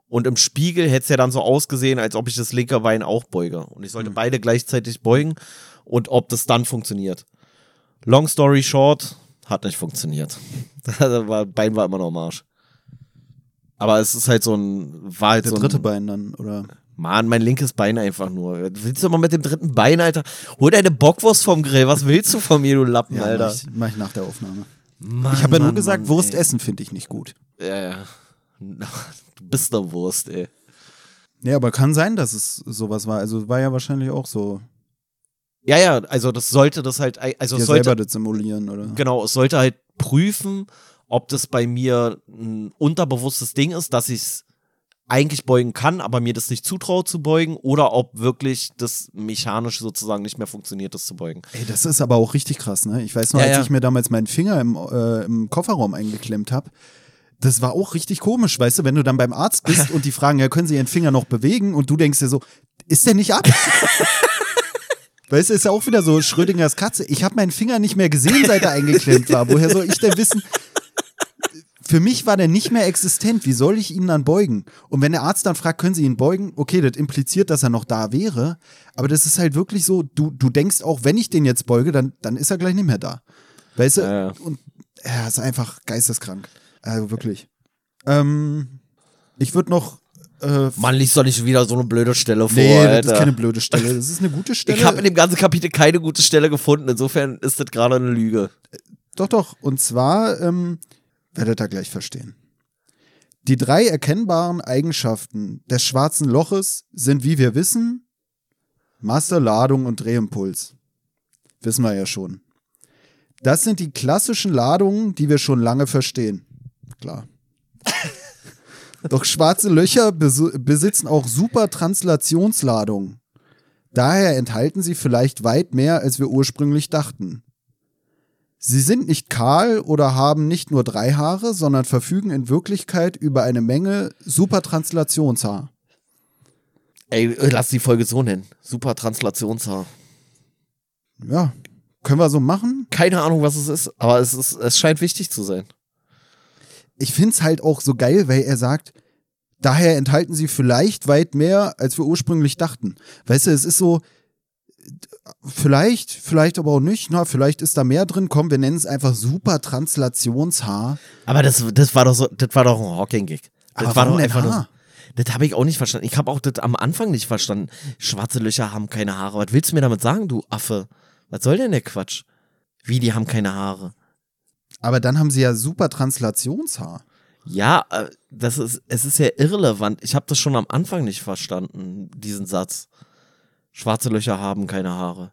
und im Spiegel hätte es ja dann so ausgesehen, als ob ich das linke Bein auch beuge. Und ich sollte Mhm. beide gleichzeitig beugen und ob das dann funktioniert. Long story short, hat nicht funktioniert. <laughs> Das Bein war immer noch am Arsch. Aber es ist halt so ein, war halt Der so ein, dritte Bein dann, oder? Mann, mein linkes Bein einfach nur. Willst du mal mit dem dritten Bein, Alter? Hol deine Bockwurst vom Grill. Was willst du von mir, du Lappen, Ja, Alter? mach ich, mach ich nach der Aufnahme. Mann, Ich habe ja nur gesagt, Mann, Wurst ey. essen finde ich nicht gut. Ja, ja. <laughs> Du bist eine Wurst, ey. Ja, aber kann sein, dass es sowas war. Also war ja wahrscheinlich auch so, Ja, ja, also das sollte das halt, also es sollte, selber das simulieren, oder? genau, es sollte halt prüfen, ob das bei mir ein unterbewusstes Ding ist, dass ich es eigentlich beugen kann, aber mir das nicht zutraut zu beugen, oder ob wirklich das mechanisch sozusagen nicht mehr funktioniert, das zu beugen. Ey, das ist aber auch richtig krass, ne? Ich weiß noch, Ja, als ja. ich mir damals meinen Finger im, äh, im Kofferraum eingeklemmt habe, das war auch richtig komisch, weißt du, wenn du dann beim Arzt bist <laughs> und die fragen, ja, können Sie Ihren Finger noch bewegen? Und du denkst dir so, ist der nicht ab? <laughs> weißt du, ist ja auch wieder so Schrödingers Katze. Ich habe meinen Finger nicht mehr gesehen, seit er eingeklemmt war. Woher soll ich denn wissen? Für mich war der nicht mehr existent. Wie soll ich ihn dann beugen? Und wenn der Arzt dann fragt, können Sie ihn beugen? Okay, das impliziert, dass er noch da wäre. Aber das ist halt wirklich so, du, du denkst auch, wenn ich den jetzt beuge, dann, dann ist er gleich nicht mehr da. Weißt du? Ja, ja. Und er ist einfach geisteskrank. Also wirklich. Ähm, ich würde noch. Äh, Mann, liest doch nicht wieder so eine blöde Stelle vor, nee, das Alter. ist keine blöde Stelle. <laughs> Das ist eine gute Stelle. ich habe in dem ganzen Kapitel keine gute Stelle gefunden. Insofern ist das gerade eine Lüge. Doch, doch. Und zwar ähm, werdet ihr gleich verstehen. Die drei erkennbaren Eigenschaften des schwarzen Loches sind, wie wir wissen, Masse, Ladung und Drehimpuls. Wissen wir ja schon. Das sind die klassischen Ladungen, die wir schon lange verstehen. Klar. <laughs> Doch schwarze Löcher besi- besitzen auch super Translationsladungen. Daher enthalten sie vielleicht weit mehr, als wir ursprünglich dachten. Sie sind nicht kahl oder haben nicht nur drei Haare, sondern verfügen in Wirklichkeit über eine Menge Supertranslationshaar. Ey, lass die Folge so nennen. Super Translationshaar. Ja, können wir so machen. Keine Ahnung, was es ist, aber es, ist, es scheint wichtig zu sein. Ich find's halt auch so geil, weil er sagt, daher enthalten sie vielleicht weit mehr, als wir ursprünglich dachten. Weißt du, es ist so, vielleicht, vielleicht aber auch nicht, na, vielleicht ist da mehr drin. Komm, wir nennen es einfach Supertranslationshaar. Aber das, das war doch so, das war doch ein Hawking-Gig. Das Aber war doch einfach Haar? nur. Das habe ich auch nicht verstanden. Ich habe auch das am Anfang nicht verstanden. Schwarze Löcher haben keine Haare. Was willst du mir damit sagen, du Affe? Was soll denn der Quatsch? Wie, die haben keine Haare? Aber dann haben sie ja Supertranslationshaar. Ja, äh, das ist, es ist ja irrelevant. Ich habe das schon am Anfang nicht verstanden, diesen Satz. Schwarze Löcher haben keine Haare.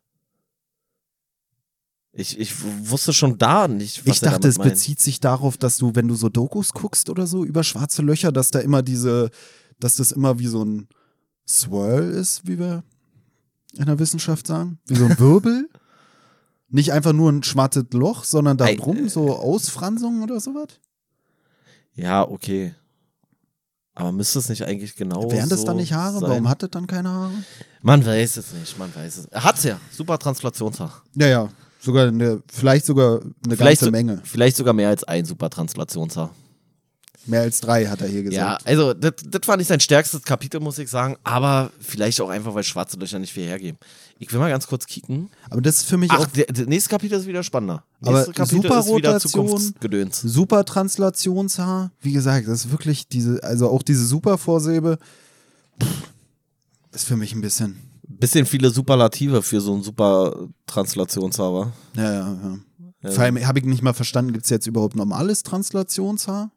Ich, ich wusste schon da nicht, was Ich dachte, es meint. bezieht sich darauf, dass du, wenn du so Dokus guckst oder so über schwarze Löcher, dass da immer diese, dass das immer wie so ein Swirl ist, wie wir in der Wissenschaft sagen. Wie so ein <laughs> Wirbel. Nicht einfach nur ein schwarzes Loch, sondern da drum so Ausfranzungen oder sowas. Ja, okay. Aber müsste es nicht eigentlich genau Wären das so dann nicht Haare? Sein? Warum hat das dann keine Haare? Man weiß es nicht, man weiß es. Er hat's ja. Super Translationshaar. Ja, ja. Sogar eine, vielleicht sogar eine Vielleicht ganze so- Menge. Vielleicht sogar mehr als ein Super Translationshaar. Mehr als drei, hat er hier Ja, gesagt. also das das war nicht sein stärkstes Kapitel, muss ich sagen. Aber vielleicht auch einfach, weil schwarze Löcher nicht viel hergeben. Ich will mal ganz kurz kicken. Aber das ist für mich Ach, auch der, der nächste Kapitel ist wieder spannender. Aber Nächste Kapitel ist wieder Superrotation- Zukunftsgedöns. Supertranslationshaar. Wie gesagt, das ist wirklich diese, also auch diese Supervorsilbe. pff, Ist für mich ein bisschen. Bisschen viele Superlative für so einen super Translationshaar. wa? Ja, ja, ja. Ja. Vor allem habe ich nicht mal verstanden, gibt es jetzt überhaupt normales Translationshaar?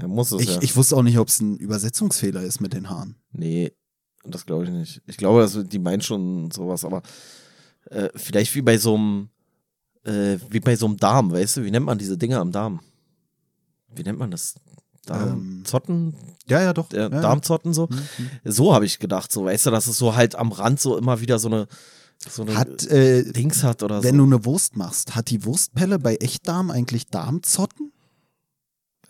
Ja, muss es Ich, ja. ich wusste auch nicht, ob es ein Übersetzungsfehler ist mit den Haaren. Nee, das glaube ich nicht. Ich glaube, das, die meint schon sowas, aber äh, vielleicht wie bei so einem, äh, wie bei so einem Darm, weißt du? Wie nennt man diese Dinge am Darm? Wie nennt man das? Darm, Ähm, Ja, ja, doch. äh, ja. Darmzotten so. Mhm. So habe ich gedacht, so, weißt du, dass es so halt am Rand so immer wieder so eine, so eine Hat, äh, Dings hat oder wenn so. du eine Wurst machst, hat die Wurstpelle bei Echtdarm eigentlich Darmzotten?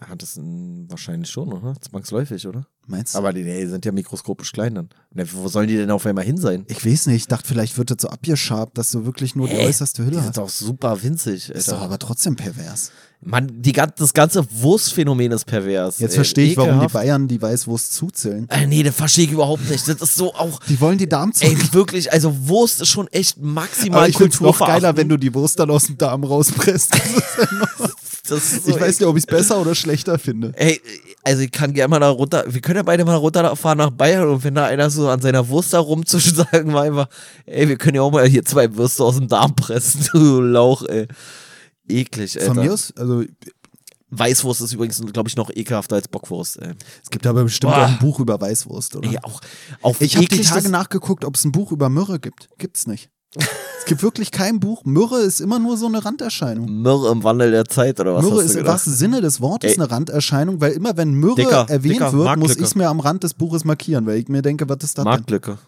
Hat das ein, wahrscheinlich schon, oder? Zwangsläufig, oder? Meinst du? Aber die, die sind ja mikroskopisch klein dann. Na, Wo sollen die denn auf einmal hin sein? ich weiß nicht, ich dachte, vielleicht wird das so abgeschabt, dass du wirklich nur die Hä? äußerste Die Hülle sind hast. doch super winzig, Ist doch Alter. aber trotzdem pervers. Mann, die, das ganze Wurstphänomen ist pervers. Jetzt verstehe ich, warum die. Bayern die Weißwurst zuzählen. Äh, nee, das verstehe ich überhaupt nicht. Das ist so auch. Die wollen die Darmzotten. Ey, wirklich, also Wurst ist schon echt maximal Aber ich es noch geiler, wenn du die Wurst dann aus dem Darm rauspresst. <laughs> So ich weiß nicht, ob ich es besser oder schlechter finde. Ey, also ich kann gerne mal da runter, wir können ja beide mal runterfahren nach Bayern und wenn da einer so an seiner Wurst da rumzischen, sagen <laughs> wir einfach, ey, wir können ja auch mal hier zwei Würste aus dem Darm pressen, <laughs> du Lauch, ey. Eklig, Alter. Von mir aus, also Weißwurst ist übrigens, glaube ich, noch ekelhafter als Bockwurst, ey. es gibt aber bestimmt Boah. auch ein Buch über Weißwurst, oder? Ey, auch, auf Ich habe die Tage nachgeguckt, ob es ein Buch über Myrrhe gibt. Gibt's nicht. es gibt wirklich kein Buch. Myrrhe ist immer nur so eine Randerscheinung. Myrrhe im Wandel der Zeit, oder was Myrrhe ist im wahrsten Sinne des Wortes Ey. eine Randerscheinung, weil immer wenn Myrrhe Dicker, erwähnt dicker, wird, muss Marktlücke. ich es mir am Rand des Buches markieren, weil ich mir denke, was ist das denn? Marktlücke.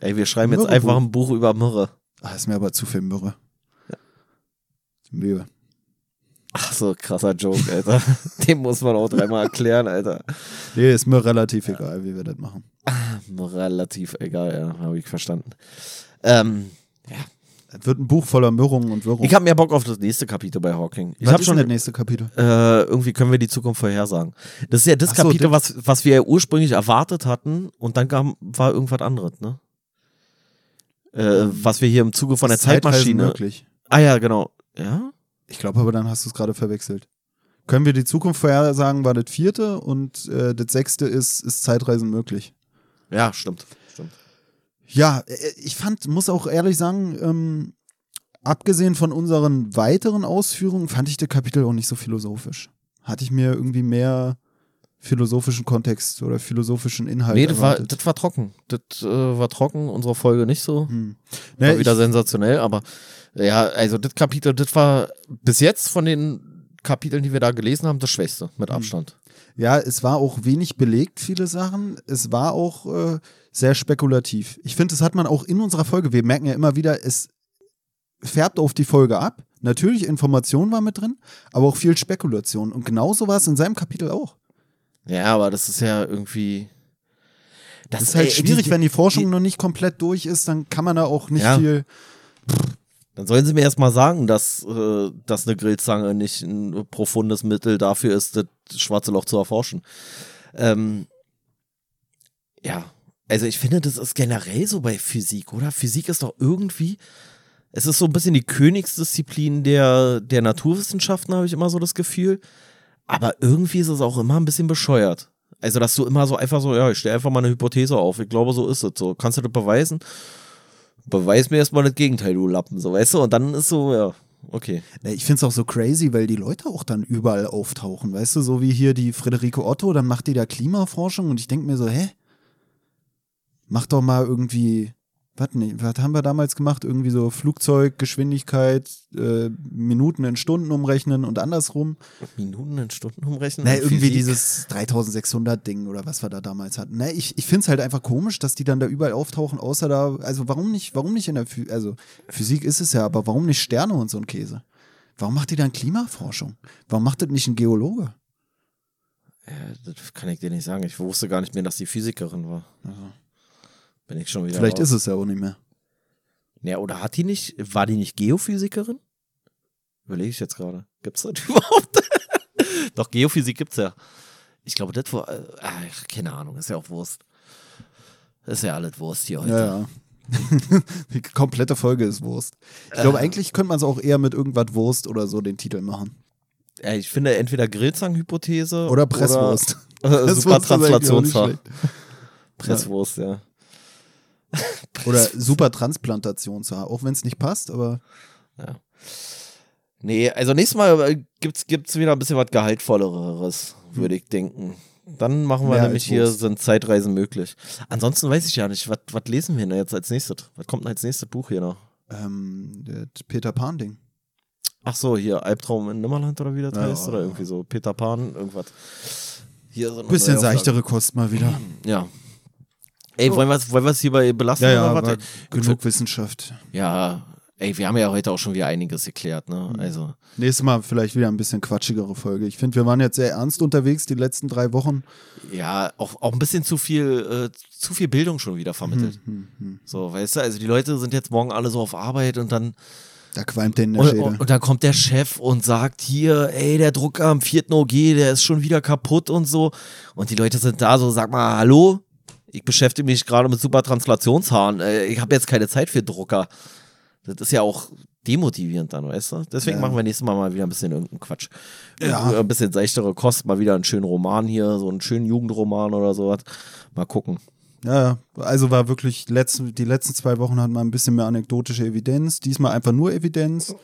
Ey, wir schreiben jetzt einfach ein Buch über Myrrhe. Ah, ist mir aber zu viel Myrrhe. Mühe. Ach so, krasser Joke, Alter. <laughs> Den muss man auch dreimal erklären, Alter. Nee, ist mir relativ egal, wie wir das machen. Relativ egal, ja, habe ich verstanden. Ähm, ja, Es wird ein Buch voller Mürrungen und Wirrungen. Ich habe mehr Bock auf das nächste Kapitel bei Hawking. Ich habe schon das nächste Kapitel? äh, irgendwie können wir die Zukunft vorhersagen. Das ist ja das so, Kapitel, was, was wir ja ursprünglich erwartet hatten und dann kam, war irgendwas anderes, ne? Äh, was wir hier im Zuge von der Zeitmaschine. möglich. Ah ja, genau. Ja? Ich glaube aber, dann hast du es gerade verwechselt. Können wir die Zukunft vorhersagen, war das vierte und äh, das sechste ist, ist Zeitreisen möglich. Ja, stimmt. stimmt. Ja, äh, ich fand, muss auch ehrlich sagen, ähm, abgesehen von unseren weiteren Ausführungen, fand ich das Kapitel auch nicht so philosophisch. Hatte ich mir irgendwie mehr philosophischen Kontext oder philosophischen Inhalt nee, das war, das war trocken. Das äh, war trocken, unsere Folge nicht so. Hm. War Nee, wieder ich, sensationell, aber ja, also das Kapitel, das war bis jetzt von den Kapiteln, die wir da gelesen haben, das Schwächste mit Hm. Abstand. ja, es war auch wenig belegt, viele Sachen. Es war auch äh, sehr spekulativ. Ich finde, das hat man auch in unserer Folge. Wir merken ja immer wieder, es färbt auf die Folge ab. Natürlich, Information war mit drin, aber auch viel Spekulation. Und genauso war es in seinem Kapitel auch. Ja, aber das ist ja irgendwie. Das ist halt ey, schwierig, die- wenn die Forschung die- noch nicht komplett durch ist, dann kann man da auch nicht Ja. viel. Dann sollen sie mir erst mal sagen, dass, äh, dass eine Grillzange nicht ein profundes Mittel dafür ist, das schwarze Loch zu erforschen. Ähm, ja, also ich finde, das ist generell so bei Physik, oder? Physik ist doch irgendwie, es ist so ein bisschen die Königsdisziplin der, der Naturwissenschaften, habe ich immer so das Gefühl. Aber irgendwie ist es auch immer ein bisschen bescheuert. Also, dass du immer so einfach so, ja, ich stelle einfach mal eine Hypothese auf. Ich glaube, so ist es so. Kannst du das beweisen? Beweis mir erstmal das Gegenteil, du Lappen, so, weißt du? Und dann ist so, ja, okay. Ich finde es auch so crazy, weil die Leute auch dann überall auftauchen, weißt du, so wie hier die Friederike Otto, dann macht die da Klimaforschung und ich denke mir so, hä? Mach doch mal irgendwie, was was haben wir damals gemacht? Irgendwie so Flugzeuggeschwindigkeit, äh, Minuten in Stunden umrechnen und andersrum. Minuten in Stunden umrechnen? Ne, und irgendwie Physik? dieses 3600 Ding oder was wir da damals hatten. Ne, ich ich finde es halt einfach komisch, dass die dann da überall auftauchen, außer da, also warum nicht, warum nicht in der Physik, also Physik ist es ja, aber warum nicht Sterne und so ein Käse? Warum macht die dann Klimaforschung? Warum macht das nicht ein Geologe? Ja, das kann ich dir nicht sagen. Ich wusste gar nicht mehr, dass die Physikerin war. Bin ich schon wieder. Vielleicht raus. ist es ja auch nicht mehr. Ja, oder hat die nicht, war die nicht Geophysikerin? Überlege ich jetzt gerade. Gibt's das <laughs> überhaupt? Doch, Geophysik gibt's ja. Ich glaube, das war, äh, ach, keine Ahnung, ist ja auch Wurst. Ist ja alles Wurst hier heute. Ja, ja. <laughs> Die komplette Folge ist Wurst. Ich glaube, Äh. eigentlich könnte man es auch eher mit irgendwas Wurst oder so den Titel machen. Ja, ich finde entweder Grillzangenhypothese Oder Presswurst. Oder, äh, <laughs> Presswurst super. Presswurst, ja. <laughs> Oder super Transplantationshaar, auch wenn es nicht passt, aber Nee, also nächstes Mal äh, gibt's, gibt's wieder ein bisschen was Gehaltvolleres, würde ich denken. Dann machen wir Mehr nämlich hier, sind Zeitreisen möglich. Ansonsten weiß ich ja nicht, was was lesen wir denn jetzt als nächstes? Was kommt denn als nächstes Buch hier noch? ähm, das Peter Pan-Ding. Ach so, hier Albtraum in Nimmerland oder wie das Ja, heißt? ja, Oder ja. irgendwie so Peter Pan, irgendwas. Hier so eine Bisschen seichtere Kost mal wieder. Ja. Ey, wollen wir es wollen wir's hierbei belassen Ja, ja, genug Wissenschaft. Ja, ey, wir haben ja heute auch schon wieder einiges geklärt, ne? Mhm. Also, Nächstes Mal vielleicht wieder ein bisschen quatschigere Folge. Ich finde, wir waren jetzt sehr ernst unterwegs die letzten drei Wochen. ja, auch, auch ein bisschen zu viel, äh, zu viel Bildung schon wieder vermittelt. Hm, hm. So, weißt du, also die Leute sind jetzt morgen alle so auf Arbeit und dann, Da qualmt denen der und, Schädel. und, und dann kommt der Chef und sagt hier, ey, der Drucker am 4. OG, der ist schon wieder kaputt und so. Und die Leute sind da so, sag mal, hallo? Ich beschäftige mich gerade mit super Translationshaaren. Äh, Ich habe jetzt keine Zeit für Drucker. Das ist ja auch demotivierend dann, weißt du? Deswegen Ja. machen wir nächstes Mal mal wieder ein bisschen irgendeinen Quatsch. Ja. Ein bisschen seichtere Kost, mal wieder einen schönen Roman hier, so einen schönen Jugendroman oder sowas. Mal gucken. Ja, ja. also war wirklich, letzten, die letzten zwei Wochen hatten wir ein bisschen mehr anekdotische Evidenz. Diesmal einfach nur Evidenz.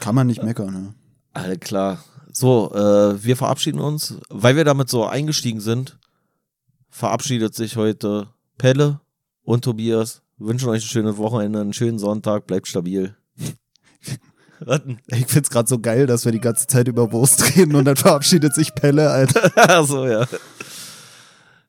Kann man nicht meckern. Ne? Alle klar. So, äh, wir verabschieden uns. Weil wir damit so eingestiegen sind, verabschiedet sich heute Pelle und Tobias. Wünschen euch ein schönes Wochenende, einen schönen Sonntag, bleibt stabil. Ich find's gerade so geil, dass wir die ganze Zeit über Wurst reden und dann verabschiedet sich Pelle, Alter. <laughs> Ach so, ja.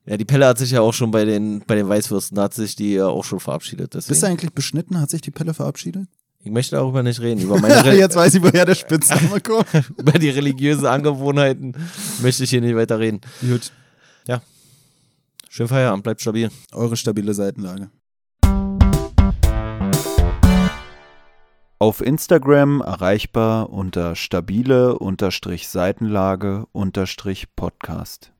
Ja, die Pelle hat sich ja auch schon bei den, bei den Weißwürsten, hat sich die ja auch schon verabschiedet. Bist Deswegen. du eigentlich beschnitten? Hat sich die Pelle verabschiedet? Ich möchte darüber nicht reden. Über meine <laughs> Re Jetzt weiß ich, woher der Spitzname kommt. <laughs> über die religiösen Angewohnheiten möchte ich hier nicht weiter reden. Gut, Schön Feierabend, bleibt stabil. Eure stabile Seitenlage. Auf Instagram erreichbar unter stabile-seitenlage-podcast.